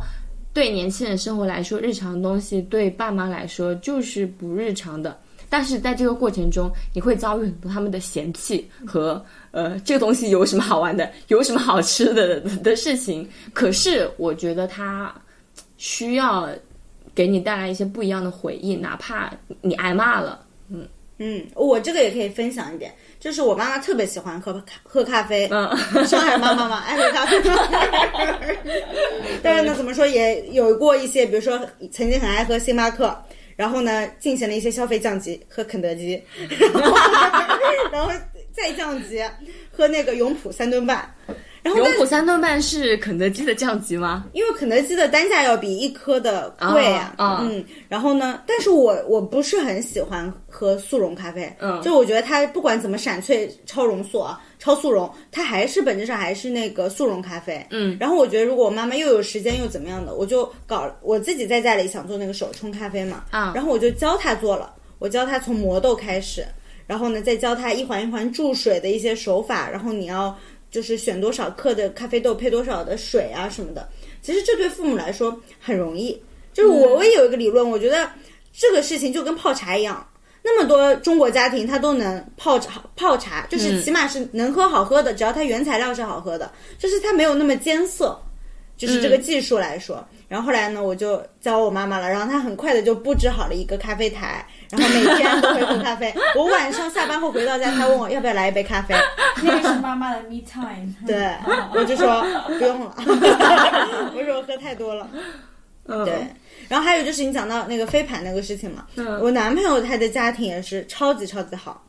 对年轻人生活来说日常的东西，对爸妈来说就是不日常的。但是在这个过程中，你会遭遇很多他们的嫌弃和呃，这个东西有什么好玩的，有什么好吃的的事情。可是我觉得他需要给你带来一些不一样的回忆，哪怕你挨骂了。嗯嗯，我这个也可以分享一点，就是我妈妈特别喜欢喝咖喝咖啡，嗯，上海妈妈嘛，爱喝咖啡。但是呢，怎么说也有过一些，比如说曾经很爱喝星巴克，然后呢进行了一些消费降级，喝肯德基，然后再降级，喝那个永璞三顿半。然后但永璞三顿半是肯德基的降级吗？因为肯德基的单价要比一颗的贵啊，啊啊嗯，然后呢，但是我我不是很喜欢喝速溶咖啡，嗯就我觉得它不管怎么闪萃、超浓缩、啊、超速溶，它还是本质上还是那个速溶咖啡，嗯，然后我觉得如果我妈妈又有时间又怎么样的，我就搞我自己在家里想做那个手冲咖啡嘛，啊然后我就教她做了，我教她从磨豆开始，然后呢再教她一环一环注水的一些手法，然后你要。就是选多少克的咖啡豆配多少的水啊什么的，其实这对父母来说很容易。就是我我也有一个理论，我觉得这个事情就跟泡茶一样，那么多中国家庭他都能泡茶泡茶，就是起码是能喝好喝的，只要它原材料是好喝的，就是它没有那么艰涩，就是这个技术来说。然后后来呢，我就教我妈妈了，然后她很快的就布置好了一个咖啡台，然后每天都会喝咖啡。我晚上下班后回到家，他问我要不要来一杯咖啡，那个是妈妈的 me time。对我就说不用了，我说我喝太多了。嗯，对，然后还有就是你讲到那个飞盘那个事情嘛，嗯我男朋友他的家庭也是超级超级好，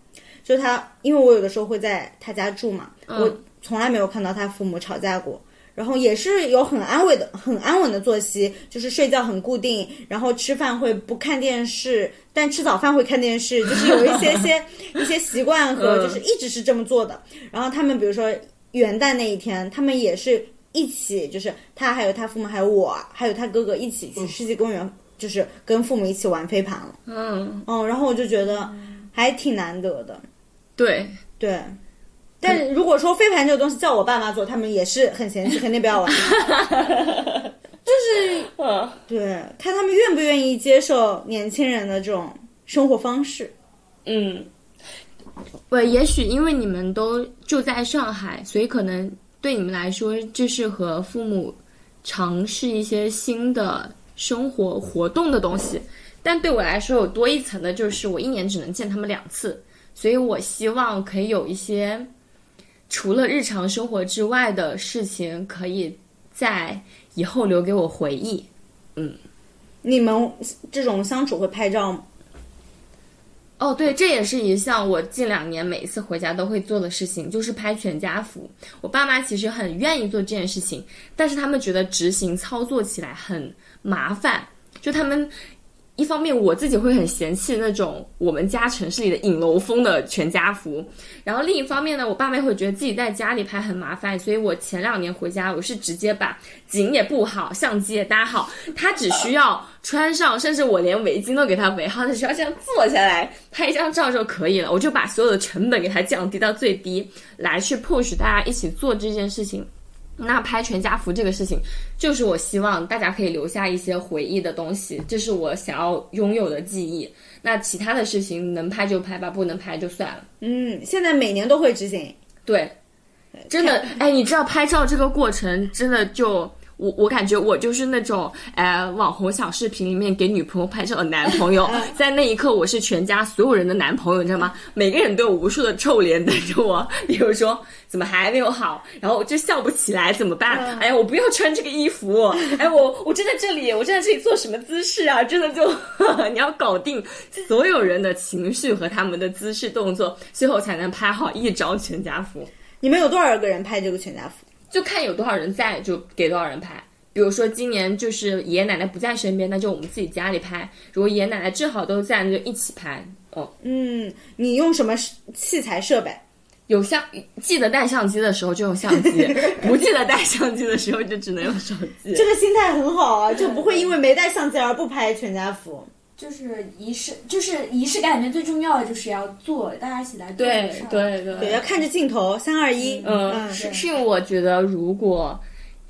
就是他因为我有的时候会在他家住嘛，嗯我从来没有看到他父母吵架过。然后也是有很安稳的、很安稳的作息，就是睡觉很固定，然后吃饭会不看电视，但吃早饭会看电视，就是有一些些 一些习惯和嗯就是一直是这么做的。然后他们比如说元旦那一天，他们也是一起，就是他还有他父母还有我还有他哥哥一起去世纪公园，就是跟父母一起玩飞盘了。嗯，嗯，然后我就觉得还挺难得的，对，对。但如果说飞盘这个东西叫我爸妈做，他们也是很嫌弃，肯定不要玩。就是嗯，对，看他们愿不愿意接受年轻人的这种生活方式。嗯，我，也许因为你们都住在上海，所以可能对你们来说，就是和父母尝试一些新的生活活动的东西。但对我来说，有多一层的就是我一年只能见他们两次，所以我希望可以有一些除了日常生活之外的事情，可以在以后留给我回忆。嗯你们这种相处会拍照吗？哦，对，这也是一项我近两年每一次回家都会做的事情，就是拍全家福。我爸妈其实很愿意做这件事情，但是他们觉得执行操作起来很麻烦，就他们。一方面我自己会很嫌弃那种我们家城市里的影楼风的全家福，然后另一方面呢，我爸妈会觉得自己在家里拍很麻烦，所以我前两年回家，我是直接把景也布好，相机也搭好，他只需要穿上，甚至我连围巾都给他围好，他只要这样坐下来拍一张照就可以了，我就把所有的成本给他降低到最低，来去 push 大家一起做这件事情。那拍全家福这个事情，就是我希望大家可以留下一些回忆的东西，这是我想要拥有的记忆。那其他的事情能拍就拍吧，不能拍就算了。嗯，现在每年都会执行。对，真的，哎，你知道拍照这个过程真的就。我我感觉我就是那种，呃，网红小视频里面给女朋友拍照的男朋友，在那一刻我是全家所有人的男朋友，你知道吗？每个人都有无数的臭脸等着我，比如说怎么还没有好，然后我就笑不起来怎么办？哎呀，我不要穿这个衣服，哎，我我站在这里，我站在这里做什么姿势啊？真的就 你要搞定所有人的情绪和他们的姿势动作，最后才能拍好一张全家福。你们有多少个人拍这个全家福？就看有多少人在，就给多少人拍。比如说今年就是爷爷奶奶不在身边，那就我们自己家里拍；如果爷爷奶奶正好都在，那就一起拍。哦，嗯，你用什么器材设备？有相记得带相机的时候就用相机，不记得带相机的时候就只能用手机。这个心态很好啊，就不会因为没带相机而不拍全家福。就是仪式，就是仪式感里面最重要的就是要做，大家一起来做对。对对对，要看着镜头，三二一。嗯，是是因为我觉得如果。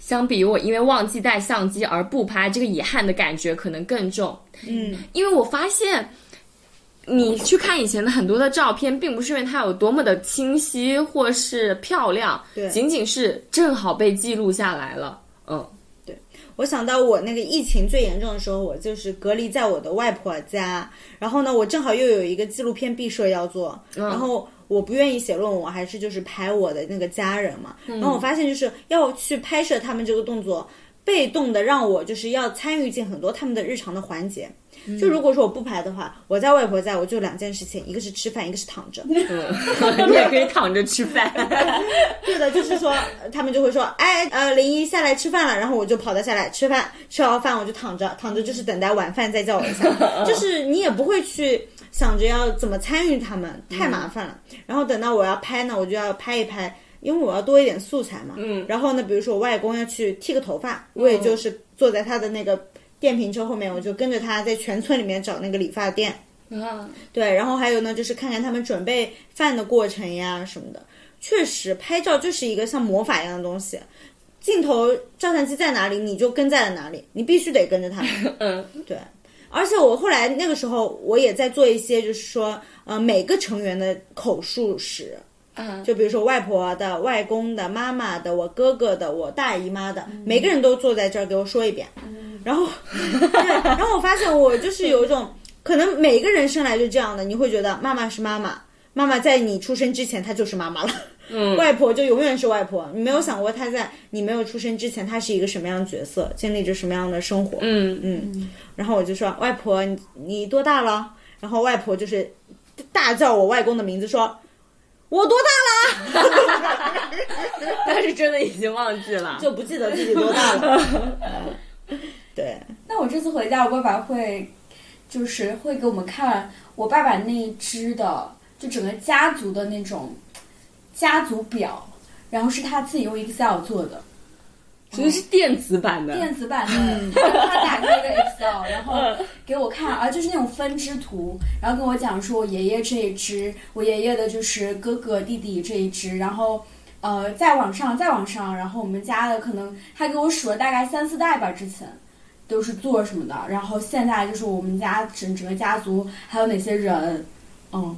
相比于我因为忘记带相机而不拍，这个遗憾的感觉可能更重。嗯，因为我发现，你去看以前的很多的照片，并不是因为它有多么的清晰或是漂亮，对仅仅是正好被记录下来了。嗯，我想到我那个疫情最严重的时候，我就是隔离在我的外婆家，然后呢，我正好又有一个纪录片毕设要做，然后我不愿意写论文，我还是就是拍我的那个家人嘛，然后我发现就是要去拍摄他们这个动作。被动的让我就是要参与进很多他们的日常的环节，就如果说我不拍的话，我在外婆家我就两件事情，一个是吃饭，一个是躺着。你也可以躺着吃饭。对的，就是说他们就会说，哎，呃，林一下来吃饭了，然后我就跑到下来吃饭，吃好饭我就躺着，躺着就是等待晚饭再叫我一下，就是你也不会去想着要怎么参与他们，太麻烦了。然后等到我要拍呢，我就要拍一拍。因为我要多一点素材嘛，嗯，然后呢，比如说我外公要去剃个头发，我也就是坐在他的那个电瓶车后面，我就跟着他在全村里面找那个理发店，啊，对，然后还有呢，就是看看他们准备饭的过程呀什么的。确实，拍照就是一个像魔法一样的东西，镜头、照相机在哪里，你就跟在了哪里，你必须得跟着他。嗯，对。而且我后来那个时候，我也在做一些，就是说，呃，每个成员的口述史。嗯，就比如说外婆的、外公的、妈妈的、我哥哥的、我大姨妈的，每个人都坐在这儿给我说一遍。然后，对，然后我发现我就是有一种可能每个人生来就这样的，你会觉得妈妈是妈妈，妈妈在你出生之前她就是妈妈了，嗯，外婆就永远是外婆。你没有想过她在你没有出生之前，她是一个什么样的角色，经历着什么样的生活？嗯嗯。然后我就说，外婆，你你多大了？然后外婆就是大叫我外公的名字，说。我多大了？但是真的已经忘记了，就不记得自己多大了。对。那我这次回家，我爸爸会，就是会给我们看我爸爸那一支的，就整个家族的那种家族表，然后是他自己用 Excel 做的。其实是电子版的，电子版的，他打开一个 Excel，然后给我看，啊，就是那种分支图，然后跟我讲说，我爷爷这一支，我爷爷的就是哥哥弟弟这一支，然后呃再往上再往上，然后我们家的可能他给我数了大概三四代吧，之前都是做什么的，然后现在就是我们家整整个家族还有哪些人，嗯，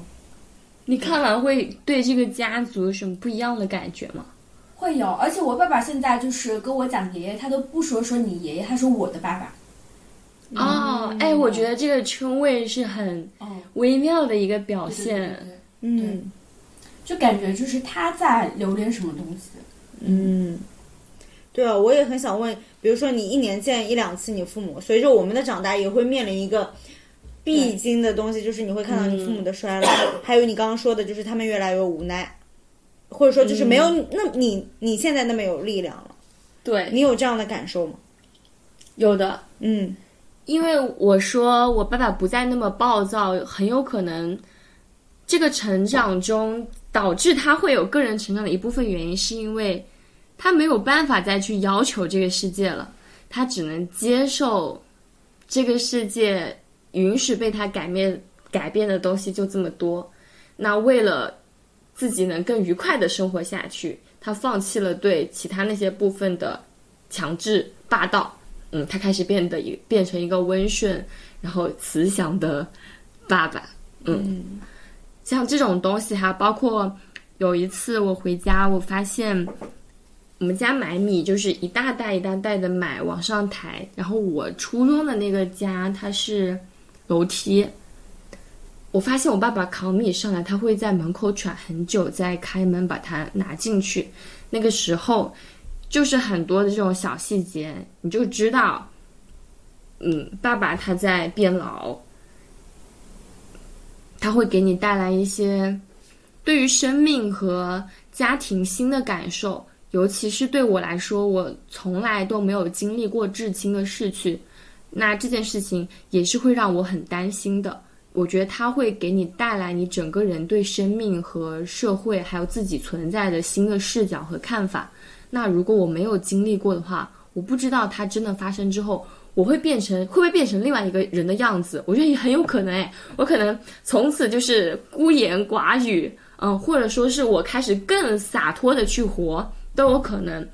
你看完会对这个家族有什么不一样的感觉吗？会有，而且我爸爸现在就是跟我讲爷爷，他都不说说你爷爷，他说我的爸爸。哦，哎，我觉得这个称谓是很微妙的一个表现。嗯，就感觉就是他在留恋什么东西。嗯，对啊，我也很想问，比如说你一年见一两次你父母，随着我们的长大，也会面临一个必经的东西，就是你会看到你父母的衰老，还有你刚刚说的，就是他们越来越无奈。或者说，就是没有那你你现在那么有力量了，对。你有这样的感受吗？有的，嗯，因为我说我爸爸不再那么暴躁，很有可能这个成长中导致他会有个人成长的一部分原因，是因为他没有办法再去要求这个世界了，他只能接受这个世界允许被他改变改变的东西就这么多，那为了。自己能更愉快的生活下去，他放弃了对其他那些部分的强制霸道，嗯，他开始变得一变成一个温顺，然后慈祥的爸爸，嗯，像这种东西哈，包括有一次我回家，我发现我们家买米就是一大袋一大袋的买往上抬，然后我初中的那个家它是楼梯。我发现我爸爸扛米上来，他会在门口喘很久，再开门把它拿进去。那个时候，就是很多的这种小细节，你就知道，嗯，爸爸他在变老，他会给你带来一些对于生命和家庭新的感受。尤其是对我来说，我从来都没有经历过至亲的逝去，那这件事情也是会让我很担心的。我觉得它会给你带来你整个人对生命和社会还有自己存在的新的视角和看法。那如果我没有经历过的话，我不知道它真的发生之后，我会变成会不会变成另外一个人的样子？我觉得也很有可能哎，我可能从此就是孤言寡语，嗯，或者说是我开始更洒脱的去活都有可能。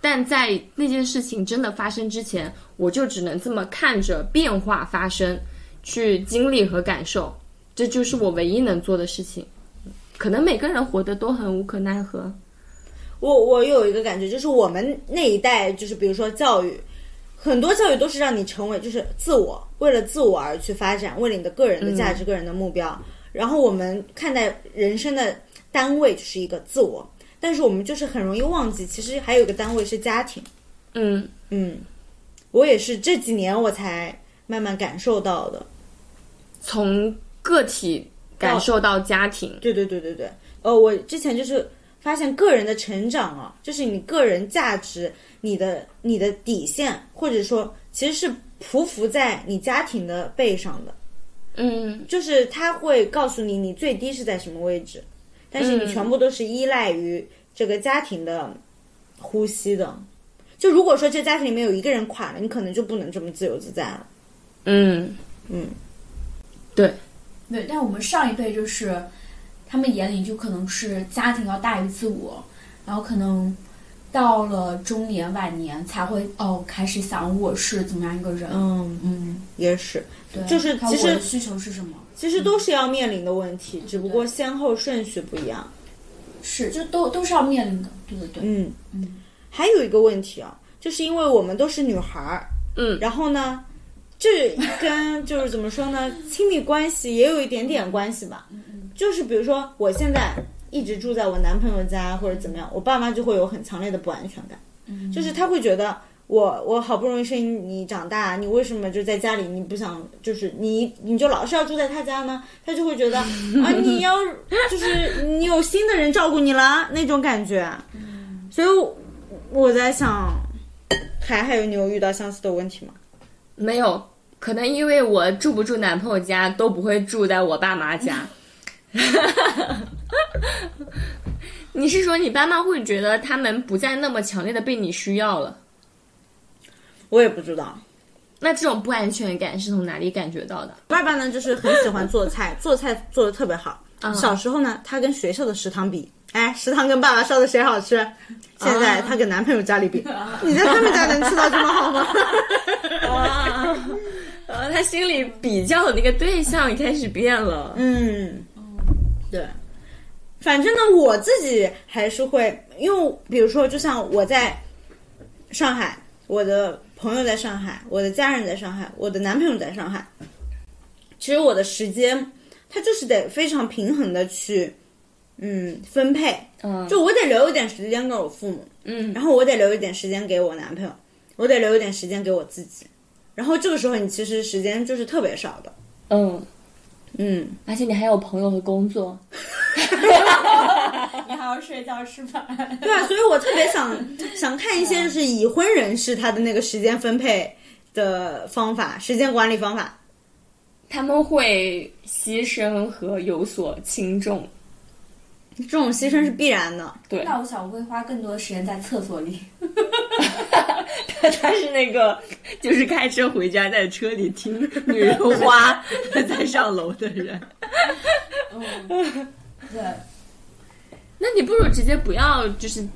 但在那件事情真的发生之前，我就只能这么看着变化发生。去经历和感受，这就是我唯一能做的事情。可能每个人活得都很无可奈何。我我有一个感觉，就是我们那一代，就是比如说教育，很多教育都是让你成为就是自我，为了自我而去发展，为了你的个人的价值、个人的目标。然后我们看待人生的单位就是一个自我，但是我们就是很容易忘记，其实还有一个单位是家庭。嗯嗯，我也是这几年我才慢慢感受到的。从个体感受到家庭，对对对对对。呃，我之前就是发现个人的成长啊，就是你个人价值、你的你的底线，或者说其实是匍匐在你家庭的背上的。嗯，就是他会告诉你你最低是在什么位置，但是你全部都是依赖于这个家庭的呼吸的。就如果说这家庭里面有一个人垮了，你可能就不能这么自由自在了。嗯嗯。对，对，但我们上一辈就是，他们眼里就可能是家庭要大于自我，然后可能到了中年晚年才会哦开始想我是怎么样一个人。嗯嗯，也是，对，就是其实需求是什么？其实都是要面临的问题，只不过先后顺序不一样。是，就都都是要面临的，对对对。嗯嗯，还有一个问题啊，就是因为我们都是女孩儿，嗯，然后呢。这跟就是怎么说呢，亲密关系也有一点点关系吧。就是比如说，我现在一直住在我男朋友家或者怎么样，我爸妈就会有很强烈的不安全感，就是他会觉得。我我好不容易生你长大，你为什么就在家里？你不想就是你你就老是要住在他家呢？他就会觉得 啊，你要就是你有新的人照顾你了那种感觉。所以我在想，还还有你有遇到相似的问题吗？没有，可能因为我住不住男朋友家，都不会住在我爸妈家。你是说你爸妈会觉得他们不再那么强烈的被你需要了？我也不知道，那这种不安全感是从哪里感觉到的？爸爸呢，就是很喜欢做菜，做菜做的特别好。小时候呢，他跟学校的食堂比，哎，食堂跟爸爸烧的谁好吃？现在她跟男朋友家里比，你在他们家能吃到这么好吗？啊，呃，他心里比较的那个对象开始变了。嗯，对，反正呢，我自己还是会，因为比如说，就像我在上海，我的。朋友在上海，我的家人在上海，我的男朋友在上海。其实我的时间，他就是得非常平衡的去，嗯，分配。嗯，就我得留一点时间给我父母，嗯，然后我得留一点时间给我男朋友，我得留一点时间给我自己。然后这个时候，你其实时间就是特别少的。嗯。嗯，而且你还有朋友和工作，你还要睡觉吃饭。对啊，所以我特别想 想看一些就是已婚人士他的那个时间分配的方法，时间管理方法。他们会牺牲和有所轻重，这种牺牲是必然的。对，那我想我会花更多的时间在厕所里。他他是那个，就是开车回家，在车里听女人花在上楼的人。嗯，对。那你不如直接不要，就是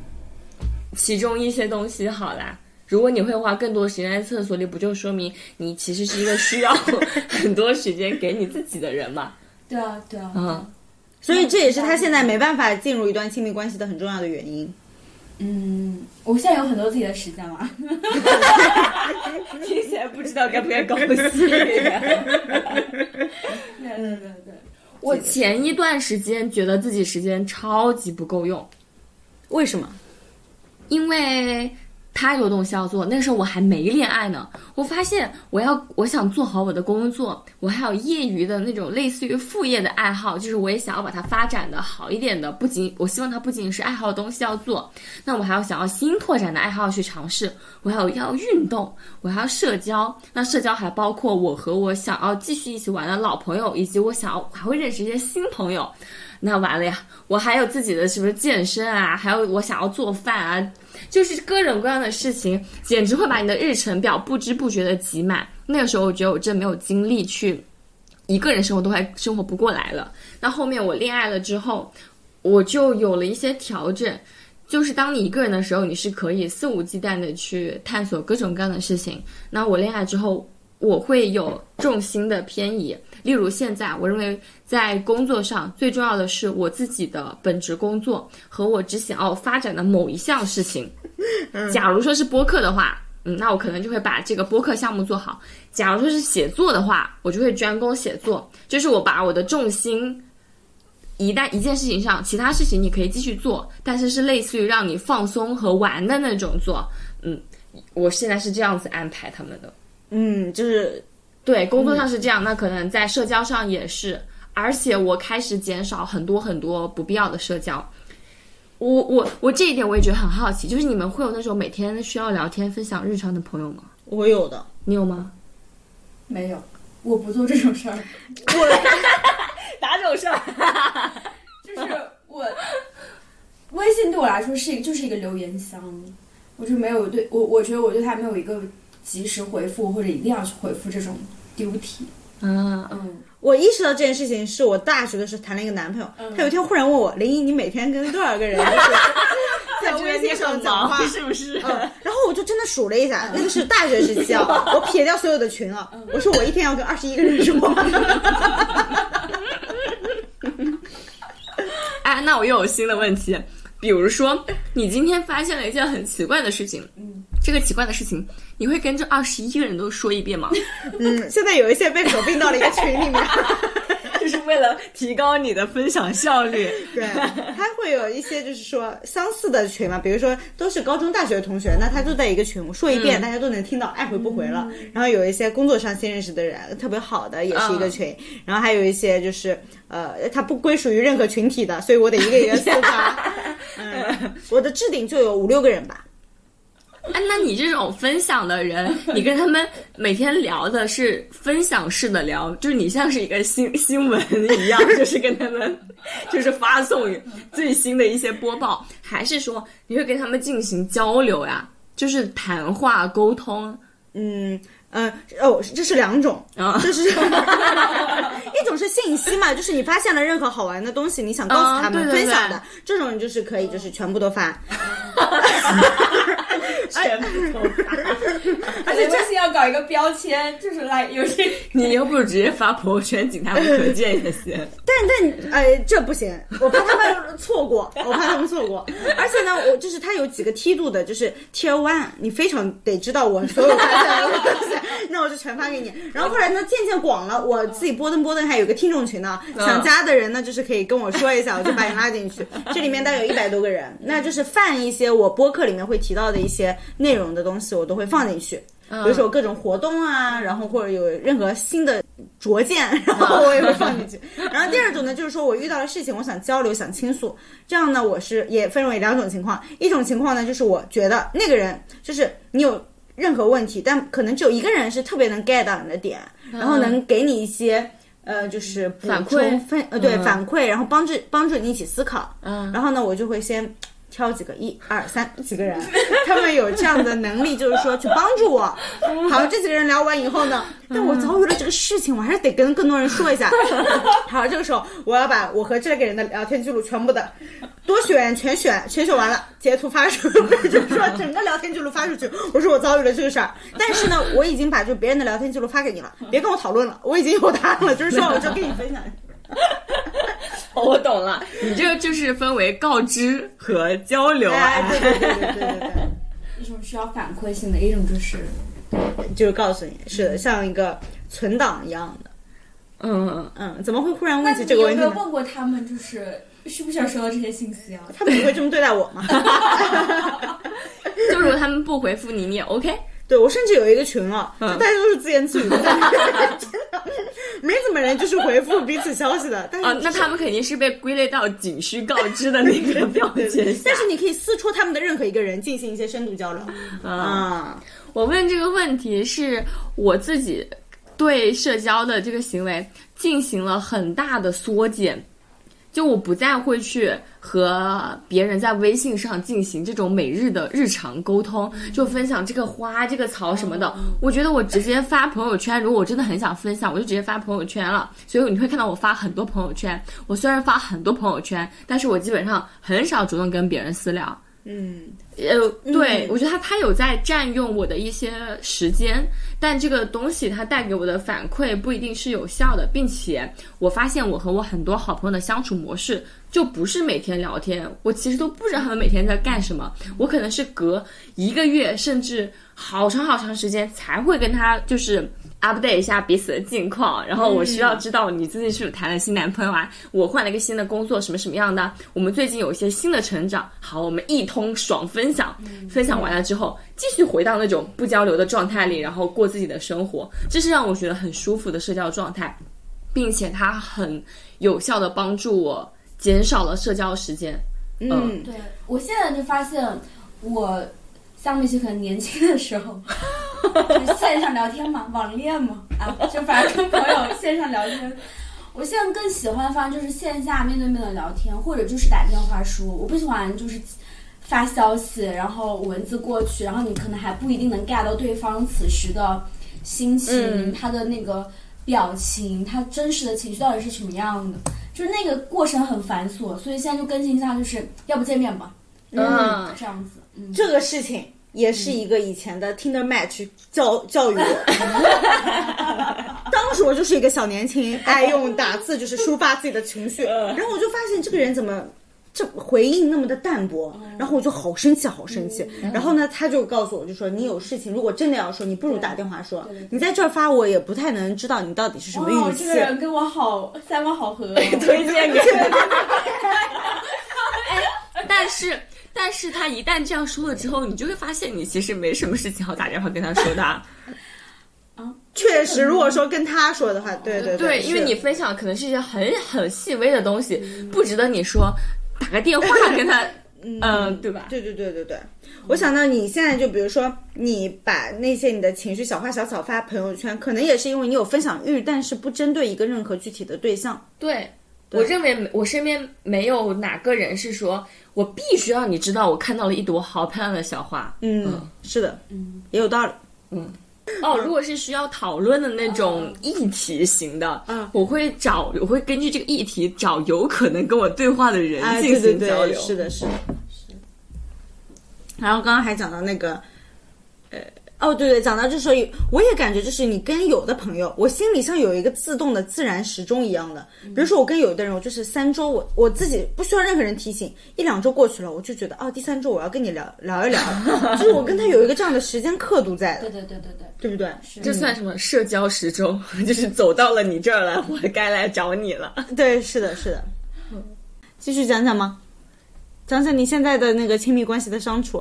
其中一些东西好啦。如果你会花更多时间在厕所里，不就说明你其实是一个需要 很多时间给你自己的人嘛？对啊，对啊。嗯，所以这也是他现在没办法进入一段亲密关系的很重要的原因。嗯，我现在有很多自己的时间了，听起来不知道该不该高兴。对对对对，我前一段时间觉得自己时间超级不够用，为什么？因为。太多东西要做，那时候我还没恋爱呢。我发现我要我想做好我的工作，我还有业余的那种类似于副业的爱好，就是我也想要把它发展的好一点的。不仅我希望它不仅仅是爱好的东西要做，那我还要想要新拓展的爱好去尝试。我还有要运动，我还要社交。那社交还包括我和我想要继续一起玩的老朋友，以及我想要还会认识一些新朋友。那完了呀，我还有自己的是不是健身啊？还有我想要做饭啊。就是各种各样的事情，简直会把你的日程表不知不觉的挤满。那个时候，我觉得我真没有精力去一个人生活，都快生活不过来了。那后面我恋爱了之后，我就有了一些调整。就是当你一个人的时候，你是可以肆无忌惮的去探索各种各样的事情。那我恋爱之后，我会有重心的偏移。例如现在，我认为在工作上最重要的是我自己的本职工作和我只想要发展的某一项事情。假如说是播客的话，嗯，那我可能就会把这个播客项目做好。假如说是写作的话，我就会专攻写作。就是我把我的重心一旦一件事情上，其他事情你可以继续做，但是是类似于让你放松和玩的那种做。嗯，我现在是这样子安排他们的。嗯，就是。对，工作上是这样，那可能在社交上也是，而且我开始减少很多很多不必要的社交。我我我这一点我也觉得很好奇，就是你们会有那种每天需要聊天、分享日常的朋友吗？我有的，你有吗？没有，我不做这种事儿。我哪种事儿？就是我微信对我来说是一个就是一个留言箱，我就没有对我我觉得我对他没有一个。及时回复或者一定要去回复这种丢题。嗯嗯，我意识到这件事情是我大学的时候谈了一个男朋友，他有一天忽然问我：“林一，你每天跟多少个人 在微信上讲话？是不是？”然后我就真的数了一下，那个是大学时期啊，我撇掉所有的群啊。我说我一天要跟二十一个人说话。哎，那我又有新的问题，比如说你今天发现了一件很奇怪的事情。这个奇怪的事情，你会跟这二十一个人都说一遍吗？嗯，现在有一些被合并到了一个群里面。就是为了提高你的分享效率。对，他会有一些就是说相似的群嘛，比如说都是高中、大学的同学，那他就在一个群，我说一遍、大家都能听到，爱回不回了。然后有一些工作上新认识的人，特别好的也是一个群，然后还有一些就是呃，他不归属于任何群体的，所以我得一个一个私发。嗯，我的置顶就有五六个人吧。哎，那你这种分享的人，你跟他们每天聊的是分享式的聊，就是你像是一个新新闻一样，就是跟他们就是发送最新的一些播报，还是说你会跟他们进行交流呀？就是谈话沟通？嗯。嗯，哦，这是两种，啊这是 一种是信息嘛，就是你发现了任何好玩的东西，你想告诉他们、啊对对对分享的，这种你就是可以，就是全部都发。全部都发。而且这是要搞一个标签，就是来有些你又不如直接发朋友圈，仅他们可见也行。但但呃，这不行，我怕他们错过，我怕他们错过。而且呢，我就是它有几个梯度的，就是 Tier One，你非常得知道我所有发现的东西，那我就全发给你。然后后来呢，渐渐广了，我自己波登波登还有个听众群呢，想加的人呢，就是可以跟我说一下，我就把你拉进去。这里面大概有一百多个人，那就是泛一些我播客里面会提到的一些内容的东西，我都会放进去。比如说有各种活动啊，然后或者有任何新的拙见，然后我也会放进去。然后第二种呢，就是说我遇到了事情，我想交流、想倾诉，这样呢，我是也分为两种情况。一种情况呢，就是我觉得那个人就是你有任何问题，但可能只有一个人是特别能 get 到你的点，然后能给你一些。呃，就是反馈分呃对、嗯反馈，然后帮助帮助你一起思考。嗯然后呢，我就会先挑几个一二三几个人，他们有这样的能力，就是说去帮助我。好，这几个人聊完以后呢，但我遭遇了这个事情，我还是得跟更多人说一下。好，这个时候我要把我和这个人的聊天记录全部的多选全选全选完了，截图发出去，就是说整个聊天记录发出去。我说我遭遇了这个事儿，但是呢，我已经把就别人的聊天记录发给你了，别跟我讨论了，我已经有答案了，就是说我就跟你分享。你这个就是分为告知和交流啊。哎，对对对对对对对。一种需要反馈性的，一种就是就是告诉你，是的，像一个存档一样的。嗯，嗯，怎么会忽然那问起这个问题有没有？问过他们，就是需不需要收到这些信息啊？他们也会这么对待我吗？就如果他们不回复你，你也 OK。对我甚至有一个群啊，大家都是自言自语 的，真的没怎么人就是回复彼此消息的。但是啊，那他们肯定是被归类到仅需告知的那个标签 但。是你可以私戳他们的任何一个人，进行一些深度交流啊。我问这个问题是我自己对社交的这个行为进行了很大的缩减，就我不再会去和别人在微信上进行这种每日的日常沟通，就分享这个花、这个草什么的。我觉得我直接发朋友圈，如果我真的很想分享，我就直接发朋友圈了。所以你会看到我发很多朋友圈。我虽然发很多朋友圈，但是我基本上很少主动跟别人私聊。嗯，呃，对，我觉得他他有在占用我的一些时间，但这个东西它带给我的反馈不一定是有效的，并且我发现我和我很多好朋友的相处模式就不是每天聊天，我其实都不知道他们每天在干什么，我可能是隔一个月甚至好长好长时间才会跟他就是。Update 一下彼此的近况，然后我需要知道你最近是不是谈了新男朋友啊？我换了一个新的工作，什么什么样的？我们最近有一些新的成长，好，我们一通爽分享，分享完了之后，继续回到那种不交流的状态里，然后过自己的生活，这是让我觉得很舒服的社交状态，并且它很有效的帮助我减少了社交时间。嗯，对我现在就发现，我相比起可能年轻的时候，就线上聊天嘛，网恋嘛，啊，就反正跟朋友线上聊天。我现在更喜欢的方式就是线下面对面的聊天，或者就是打电话说。我不喜欢就是发消息，然后文字过去，然后你可能还不一定能 get 到对方此时的心情，嗯他的那个表情，他真实的情绪到底是什么样的。就是那个过程很繁琐，所以现在就更新一下，就是要不见面吧，嗯，这样子。嗯，这个事情也是一个以前的 Tinder match 教教育我。当时我就是一个小年轻，爱用打字就是抒发自己的情绪，然后我就发现这个人怎么这回应那么的淡薄，然后我就好生气，好生气。然后呢，他就告诉我，就说你有事情，如果真的要说，你不如打电话说。你在这儿发，我也不太能知道你到底是什么哦语，气。这个人跟我好三观好合 哦。推荐给 但是，但是他一旦这样说了之后，你就会发现你其实没什么事情好打电话跟他说的 啊。确实，如果说跟他说的话，对对对，因为你分享可能是一些很很细微的东西，不值得你说打个电话跟他，嗯、对吧？对对对对对，我想到你现在就比如说，你把那些你的情绪小花小草发朋友圈，可能也是因为你有分享欲，但是不针对一个任何具体的对象。对，我认为没我身边没有哪个人是说我必须让你知道我看到了一朵好漂亮的小花。嗯，是的，嗯，也有道理。嗯哦，如果是需要讨论的那种议题型的，嗯我会找，我会根据这个议题找有可能跟我对话的人哎，进对对对，行交流。是的，是的。然后刚刚还讲到那个，呃，哦，对对，讲到就是说，我也感觉就是你跟有的朋友，我心里像有一个自动的自然时钟一样的。比如说我跟有的人，我就是三周，我我自己不需要任何人提醒，一两周过去了，我就觉得哦，第三周我要跟你聊聊一聊，就是我跟他有一个这样的时间刻度在的，对对对对对，对不对？这算什么社交时钟？就是走到了你这儿了，我该来找你了。对，是的，是的。继续讲讲吗？讲讲你现在的那个亲密关系的相处。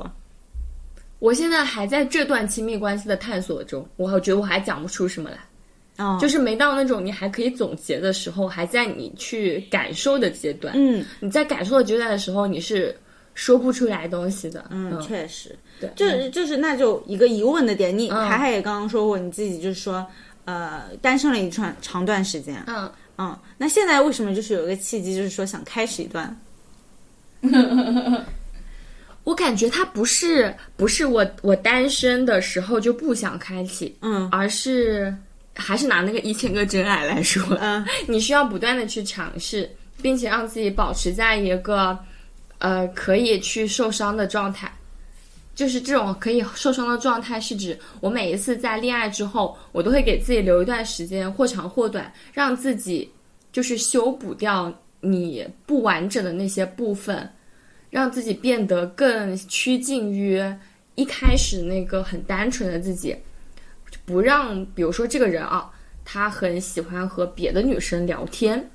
我现在还在这段亲密关系的探索中，我觉得我还讲不出什么来，哦，就是没到那种你还可以总结的时候，还在你去感受的阶段。嗯。你在感受的阶段的时候，你是说不出来东西的。嗯，确实，对，就是就是那就一个疑问的点，你嗯。海海也刚刚说过，你自己就是说，呃，单身了一串长段时间，嗯，嗯，那现在为什么就是有一个契机，就是说想开始一段？我感觉它不是不是我我单身的时候就不想开启，嗯而是还是拿那个一千个真爱来说，嗯 你需要不断的去尝试，并且让自己保持在一个呃可以去受伤的状态。就是这种可以受伤的状态，是指我每一次在恋爱之后，我都会给自己留一段时间，或长或短，让自己就是修补掉你不完整的那些部分，让自己变得更趋近于一开始那个很单纯的自己，不让比如说这个人啊，他很喜欢和别的女生聊天，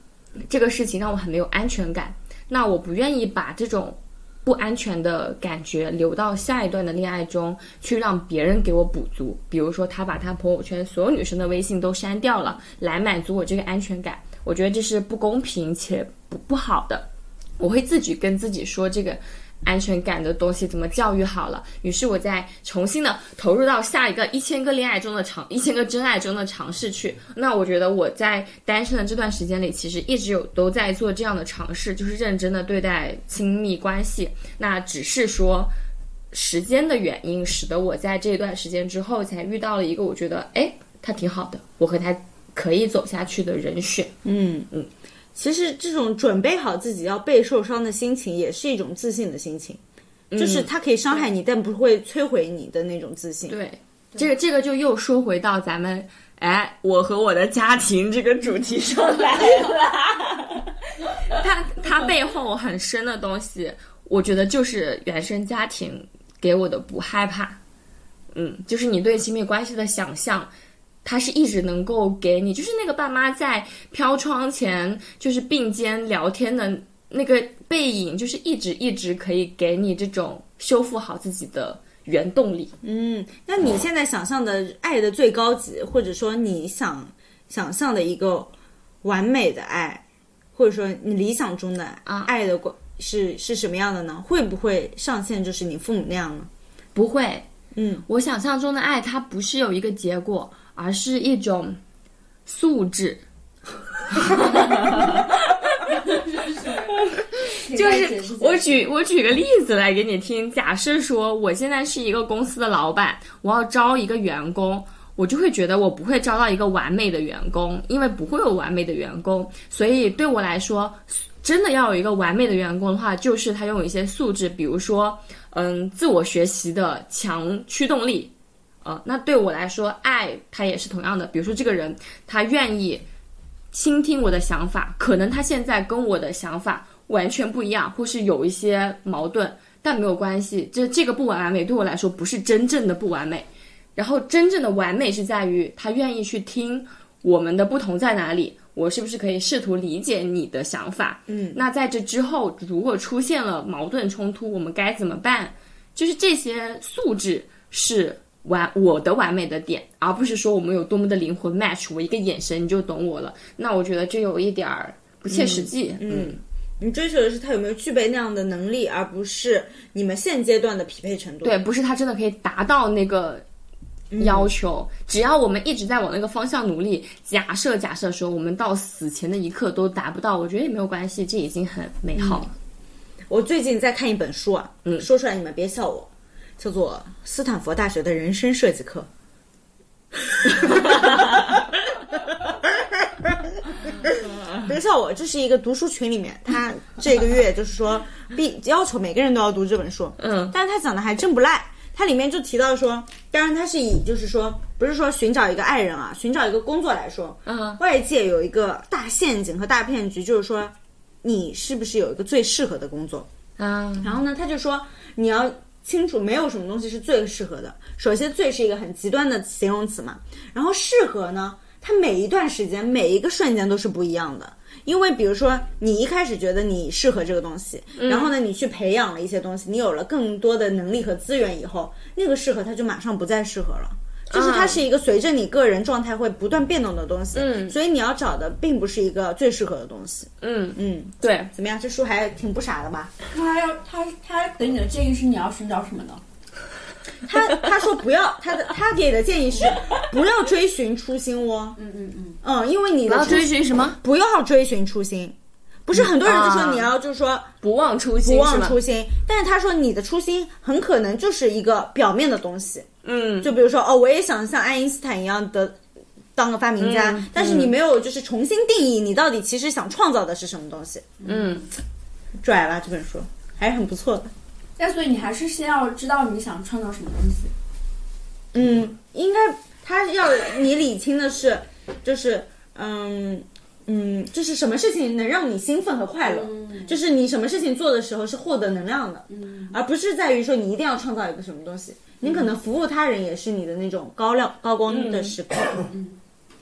这个事情让我很没有安全感。那我不愿意把这种不安全的感觉留到下一段的恋爱中，去让别人给我补足。比如说，他把他朋友圈所有女生的微信都删掉了，来满足我这个安全感。我觉得这是不公平且不不好的。我会自己跟自己说这个安全感的东西怎么教育好了。于是我再重新的投入到下一个一千个恋爱中的尝一千个真爱中的尝试去。那我觉得我在单身的这段时间里，其实一直有都在做这样的尝试，就是认真的对待亲密关系。那只是说。时间的原因，使得我在这段时间之后才遇到了一个我觉得，哎，他挺好的，我和他可以走下去的人选。嗯嗯，其实这种准备好自己要被受伤的心情，也是一种自信的心情，就是它可以伤害你，但不会摧毁你的那种自信。对，这个这个就又说回到咱们哎，我和我的家庭这个主题上来了。它它背后很深的东西，我觉得就是原生家庭给我的不害怕。嗯，就是你对亲密关系的想象，它是一直能够给你，就是那个爸妈在飘窗前就是并肩聊天的那个背影，就是一直一直可以给你这种修复好自己的原动力。嗯，那你现在想象的爱的最高级，或者说你想想象的一个完美的爱，或者说你理想中的爱的关是是什么样的呢？会不会上限就是你父母那样呢？不会，嗯，我想象中的爱，它不是有一个结果，而是一种素质。就是我举我举个例子来给你听，假设说我现在是一个公司的老板，我要招一个员工，我就会觉得我不会招到一个完美的员工，因为不会有完美的员工，所以对我来说，真的要有一个完美的员工的话，就是他拥有一些素质，比如说，嗯，自我学习的强驱动力，呃，那对我来说，爱它也是同样的，比如说这个人他愿意倾听我的想法，可能他现在跟我的想法完全不一样，或是有一些矛盾，但没有关系。这这个不完美对我来说不是真正的不完美，然后真正的完美是在于他愿意去听我们的不同在哪里，我是不是可以试图理解你的想法？嗯，那在这之后，如果出现了矛盾冲突，我们该怎么办？就是这些素质是完我的完美的点，而不是说我们有多么的灵魂 match，我一个眼神你就懂我了。那我觉得这有一点儿不切实际。嗯你追求的是他有没有具备那样的能力，而不是你们现阶段的匹配程度。对，不是他真的可以达到那个要求。只要我们一直在往那个方向努力，假设假设说我们到死前的一刻都达不到，我觉得也没有关系，这已经很美好了。我最近在看一本书啊，嗯，说出来你们别笑我，叫做斯坦福大学的人生设计课。别笑我，这是一个读书群里面，他这个月就是说必要求每个人都要读这本书，嗯，但是他讲的还真不赖。他里面就提到说，当然他是以就是说，不是说寻找一个爱人啊，寻找一个工作来说，嗯，外界有一个大陷阱和大骗局，就是说你是不是有一个最适合的工作？啊，然后呢，他就说你要清楚，没有什么东西是最适合的。首先，最是一个很极端的形容词嘛。然后，适合呢，它每一段时间、每一个瞬间都是不一样的。因为比如说，你一开始觉得你适合这个东西，然后呢，你去培养了一些东西，你有了更多的能力和资源以后，那个适合它就马上不再适合了。就是它是一个随着你个人状态会不断变动的东西，嗯所以你要找的并不是一个最适合的东西。嗯，嗯，对，怎么样？这书还挺不傻的吧？他要他他给你的建议是你要寻找什么呢？他他说不要，他的他给的建议是不要追寻初心哦。嗯嗯嗯，嗯，因为你的初然后追寻什么？不要追寻初心，不是很多人就说啊你要就是说不忘初心，不忘初心，但是他说你的初心很可能就是一个表面的东西，嗯，就比如说哦，我也想像爱因斯坦一样的当个发明家，嗯但是你没有就是重新定义你到底其实想创造的是什么东西，嗯，拽了这本书还是很不错的。那所以你还是先要知道你想创造什么东西。嗯，应该他要你理清的是，就是嗯嗯，就是什么事情能让你兴奋和快乐，就是你什么事情做的时候是获得能量的，而不是在于说你一定要创造一个什么东西，你可能服务他人也是你的那种高亮高光的时刻。嗯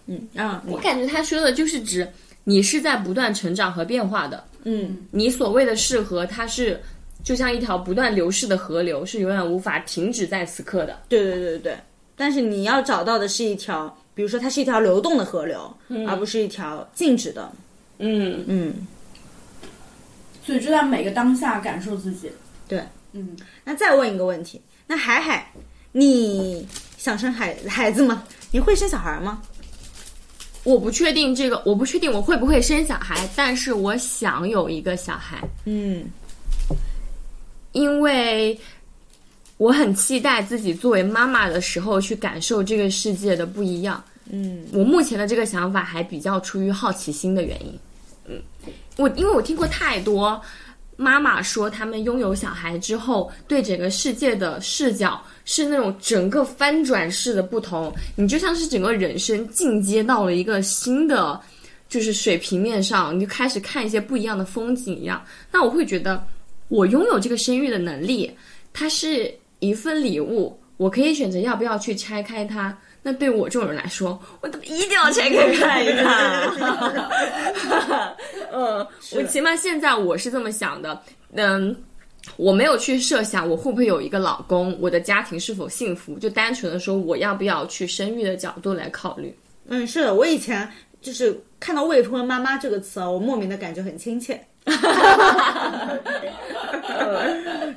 嗯啊，我感觉他说的就是指你是在不断成长和变化的。嗯你所谓的适合，它是就像一条不断流逝的河流，是永远无法停止在此刻的。对对对对对，但是你要找到的是一条，比如说它是一条流动的河流，而不是一条静止的。嗯，嗯，所以就在每个当下感受自己。对。嗯，那再问一个问题，那海海，你想生孩孩子吗？你会生小孩吗？我不确定这个，我不确定我会不会生小孩，但是我想有一个小孩，嗯因为我很期待自己作为妈妈的时候去感受这个世界的不一样。嗯我目前的这个想法还比较出于好奇心的原因。嗯，我因为我听过太多妈妈说，他们拥有小孩之后，对整个世界的视角是那种整个翻转式的不同。你就像是整个人生进阶到了一个新的就是水平面上，你就开始看一些不一样的风景一样。那我会觉得，我拥有这个生育的能力，它是一份礼物，我可以选择要不要去拆开它。那对我这种人来说，我一定要拆开 看一看。嗯，我起码现在我是这么想的。嗯，我没有去设想我会不会有一个老公，我的家庭是否幸福，就单纯的说我要不要去生育的角度来考虑。嗯，是的，我以前就是看到“未婚妈妈”这个词啊，我莫名的感觉很亲切。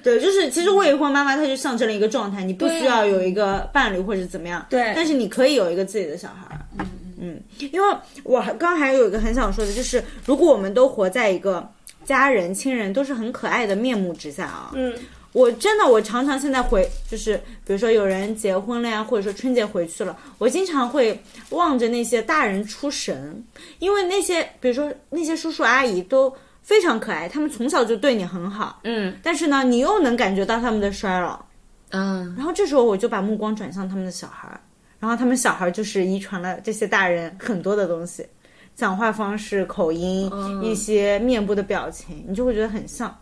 对，就是其实未婚妈妈她就象征了一个状态，你不需要有一个伴侣或者怎么样，对但是你可以有一个自己的小孩。嗯嗯，因为我还刚还有一个很想说的，就是如果我们都活在一个家人、亲人都是很可爱的面目之下啊，嗯，我真的，我常常现在回，就是比如说有人结婚了呀，或者说春节回去了，我经常会望着那些大人出神，因为那些比如说那些叔叔阿姨都非常可爱，他们从小就对你很好，嗯。但是呢，你又能感觉到他们的衰老，嗯，然后这时候我就把目光转向他们的小孩儿，然后他们小孩儿就是遗传了这些大人很多的东西，讲话方式、口音、一些面部的表情，你就会觉得很像。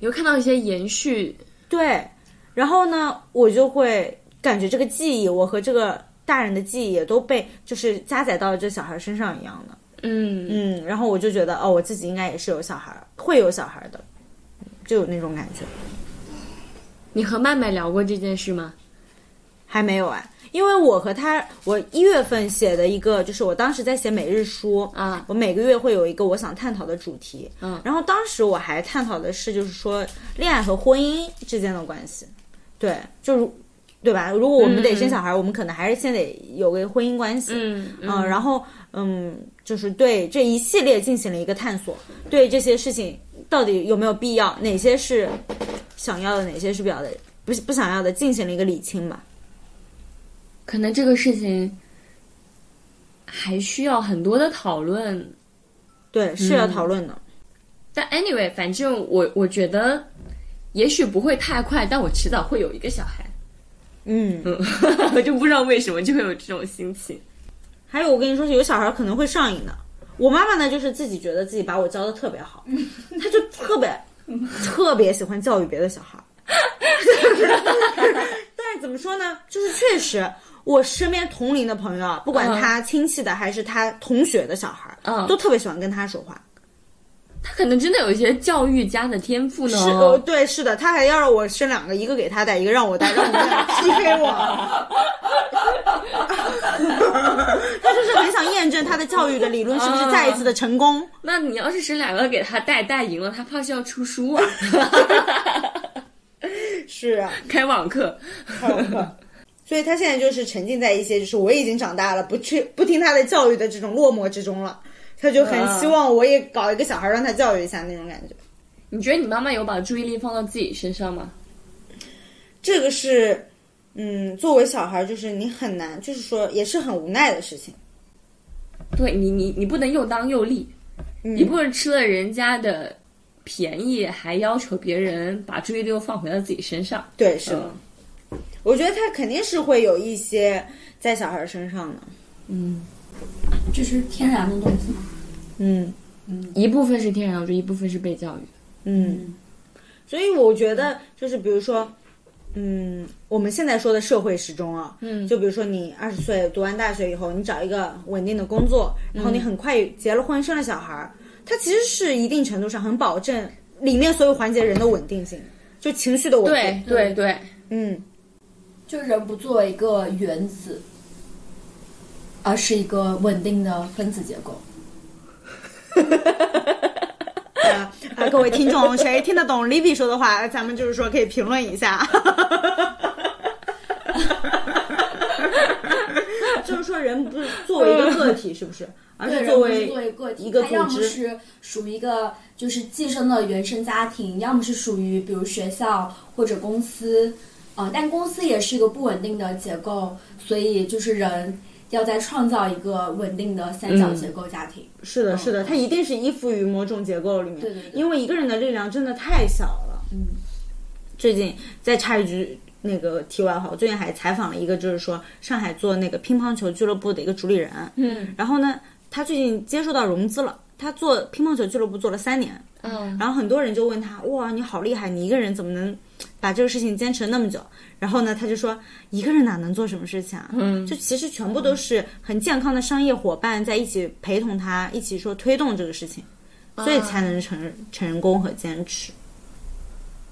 有看到一些延续，对，然后呢，我就会感觉这个记忆，我和这个大人的记忆也都被就是加载到这小孩身上一样的。嗯嗯，然后我就觉得哦，我自己应该也是有小孩，会有小孩的，就有那种感觉。你和麦麦聊过这件事吗？还没有啊，因为我和他，我一月份写的一个，就是我当时在写每日书啊，我每个月会有一个我想探讨的主题，嗯，然后当时我还探讨的是，就是说恋爱和婚姻之间的关系，对，就是对吧？如果我们得生小孩，我们可能还是先得有个婚姻关系，嗯嗯，然后嗯，就是对这一系列进行了一个探索，对这些事情到底有没有必要，哪些是想要的，哪些是不要的，不不想要的，进行了一个理清吧。可能这个事情还需要很多的讨论，对，是要讨论的。但 anyway，反正我我觉得也许不会太快，但我迟早会有一个小孩。嗯，我 就不知道为什么就会有这种心情。还有，我跟你说，有小孩可能会上瘾的。我妈妈呢，就是自己觉得自己把我教的特别好，她就特别 特别喜欢教育别的小孩。但是怎么说呢？就是确实，我身边同龄的朋友，不管他亲戚的还是他同学的小孩，嗯都特别喜欢跟他说话。他可能真的有一些教育家的天赋呢。是，哦，对，是的，他还要让我生两个，一个给他带，一个让我带，让我们俩 PK 我。他就是很想验证他的教育的理论是不是再一次的成功。那你要是生两个给他带带赢了，他怕是要出书啊，是啊，开网课。所以他现在就是沉浸在一些就是我已经长大了，不去不听他的教育的这种落寞之中了。他就很希望我也搞一个小孩让他教育一下那种感觉。你觉得你妈妈有把注意力放到自己身上吗？这个是，嗯，作为小孩，就是你很难，就是说也是很无奈的事情。对你，你你不能又当又立，你不能吃了人家的便宜，还要求别人把注意力又放回到自己身上。对，是的。我觉得他肯定是会有一些在小孩身上的，嗯，这是天然的东西吗？嗯嗯一部分是天然的，一部分是被教育的。嗯。所以我觉得，就是比如说，嗯，我们现在说的社会时钟啊，嗯就比如说你二十岁读完大学以后，你找一个稳定的工作，然后你很快结了婚，生了小孩儿，它其实是一定程度上很保证里面所有环节人的稳定性，就情绪的稳定对定。对对，嗯，就人不作为一个原子，而是一个稳定的分子结构。啊 啊，各位听众，谁听得懂 Libby 说的话，咱们就是说可以评论一下。就是说，人不是作为一个个体，是不是？而对，是作为作为个体，一个他要么组织是属于一个就是寄生的原生家庭，要么是属于比如学校或者公司，啊、但公司也是一个不稳定的结构，所以就是人要在创造一个稳定的三角结构家庭。是的，是的，它一定是依附于某种结构里面。对对对因为一个人的力量真的太小了。嗯，最近再插一句那个题外话，我最近还采访了一个，就是说上海做那个乒乓球俱乐部的一个主理人。嗯然后呢，他最近接受到融资了，他做乒乓球俱乐部做了三年。嗯，然后很多人就问他：“哇，你好厉害！你一个人怎么能把这个事情坚持了那么久？”然后呢，他就说：“一个人哪能做什么事情啊？嗯就其实全部都是很健康的商业伙伴在一起陪同他，一起说推动这个事情，所以才能成成功和坚持。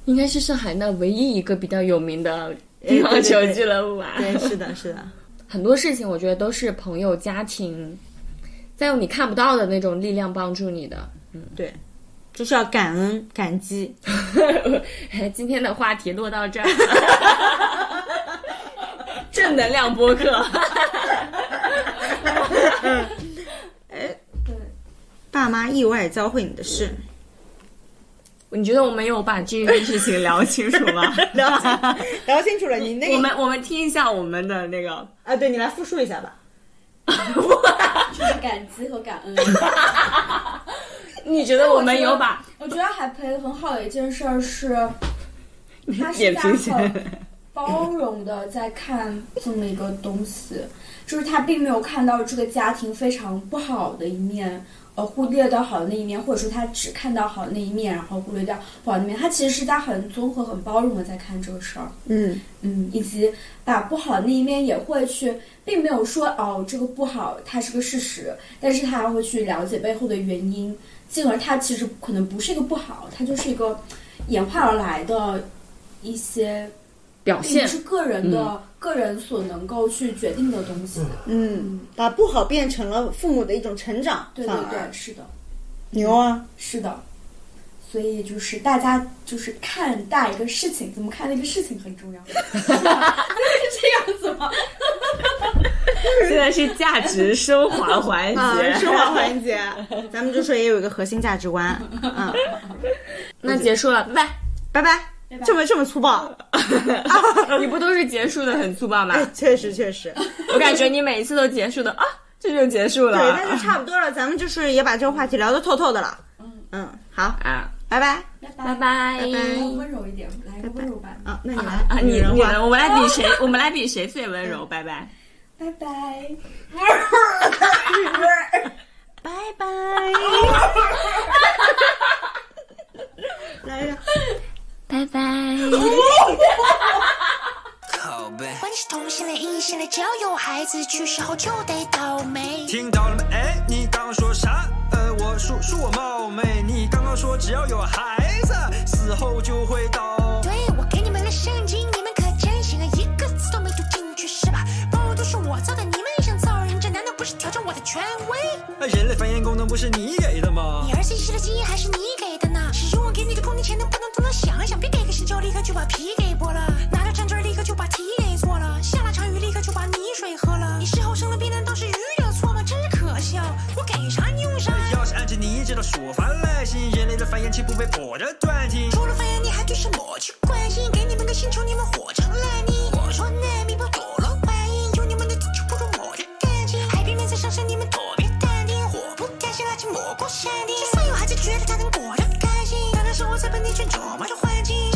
应该是上海那唯一一个比较有名的乒乓球俱乐部吧。对，是的，是的，很多事情我觉得都是朋友、家庭，再用你看不到的那种力量帮助你的。嗯对，就是要感恩感激。哎，今天的话题落到这儿，正能量播客。哎，爸妈意外教会你的事，你觉得我们有把这件事情聊清楚吗？聊清聊清楚了，你那个我们我们听一下我们的那个，啊，对你来复述一下吧。就是感激和感恩。你觉得我们有把我觉得海培很好的一件事儿是，他是在很？包容的在看这么一个东西，就是他并没有看到这个家庭非常不好的一面，呃，忽略掉好的那一面，或者说他只看到好的那一面，然后忽略掉不好的那一面。他其实是在很综合、很包容的在看这个事儿，嗯嗯，以及把不好的那一面也会去，并没有说哦这个不好它是个事实，但是他还会去了解背后的原因，进而它其实可能不是一个不好，它就是一个演化而来的一些。表现不是个人的、个人所能够去决定的东西。嗯，把不好变成了父母的一种成长，对对反而对，是的，牛啊！是的。所以就是大家就是看待一个事情，怎么看那个事情很重要。是这样子吗？现在是价值升华环啊，节，升华环节，咱们就说也有一个核心价值观，嗯，那结束了，拜拜拜拜。这么这么粗暴，你不都是结束的很粗暴吗？哎，确实确实，我感觉你每一次都结束的啊，这就结束了。对，那就差不多了，咱们就是也把这个话题聊得透透的了。嗯嗯，好，啊，拜拜。拜拜拜。拜温柔一点，来个温柔版。啊，那你来啊，你你来，我们来比谁，我们来比谁最温柔。拜拜。拜拜。拜拜。来呀，拜拜。关你是同性恋、异性恋，只要有孩子，去世后就得倒霉。听到了没？哎，你刚刚说啥？呃，我说说我冒昧。你刚刚说只要有孩子，死后就会倒。对，我给你们了圣经，不是挑战我的权威？呃人类繁衍功能不是你给的吗你？儿子遗失了基因还是你给的呢？是用我给你的空间前能不能多能想想？别给个星球立刻就把皮给剥了，拿着针嘴立刻就把题给做了，下了场雨立刻就把泥水喝了。你事后生了病，难道是鱼的错吗？真是可笑，我给啥你用啥。要是按照你这套说法来行，人类的繁衍岂不被迫着断尽？除了繁衍，你还对什么去关心？给你们个星球，你们活成就算有孩子觉得他能过得开心，当然生活在本地圈琢磨的环境，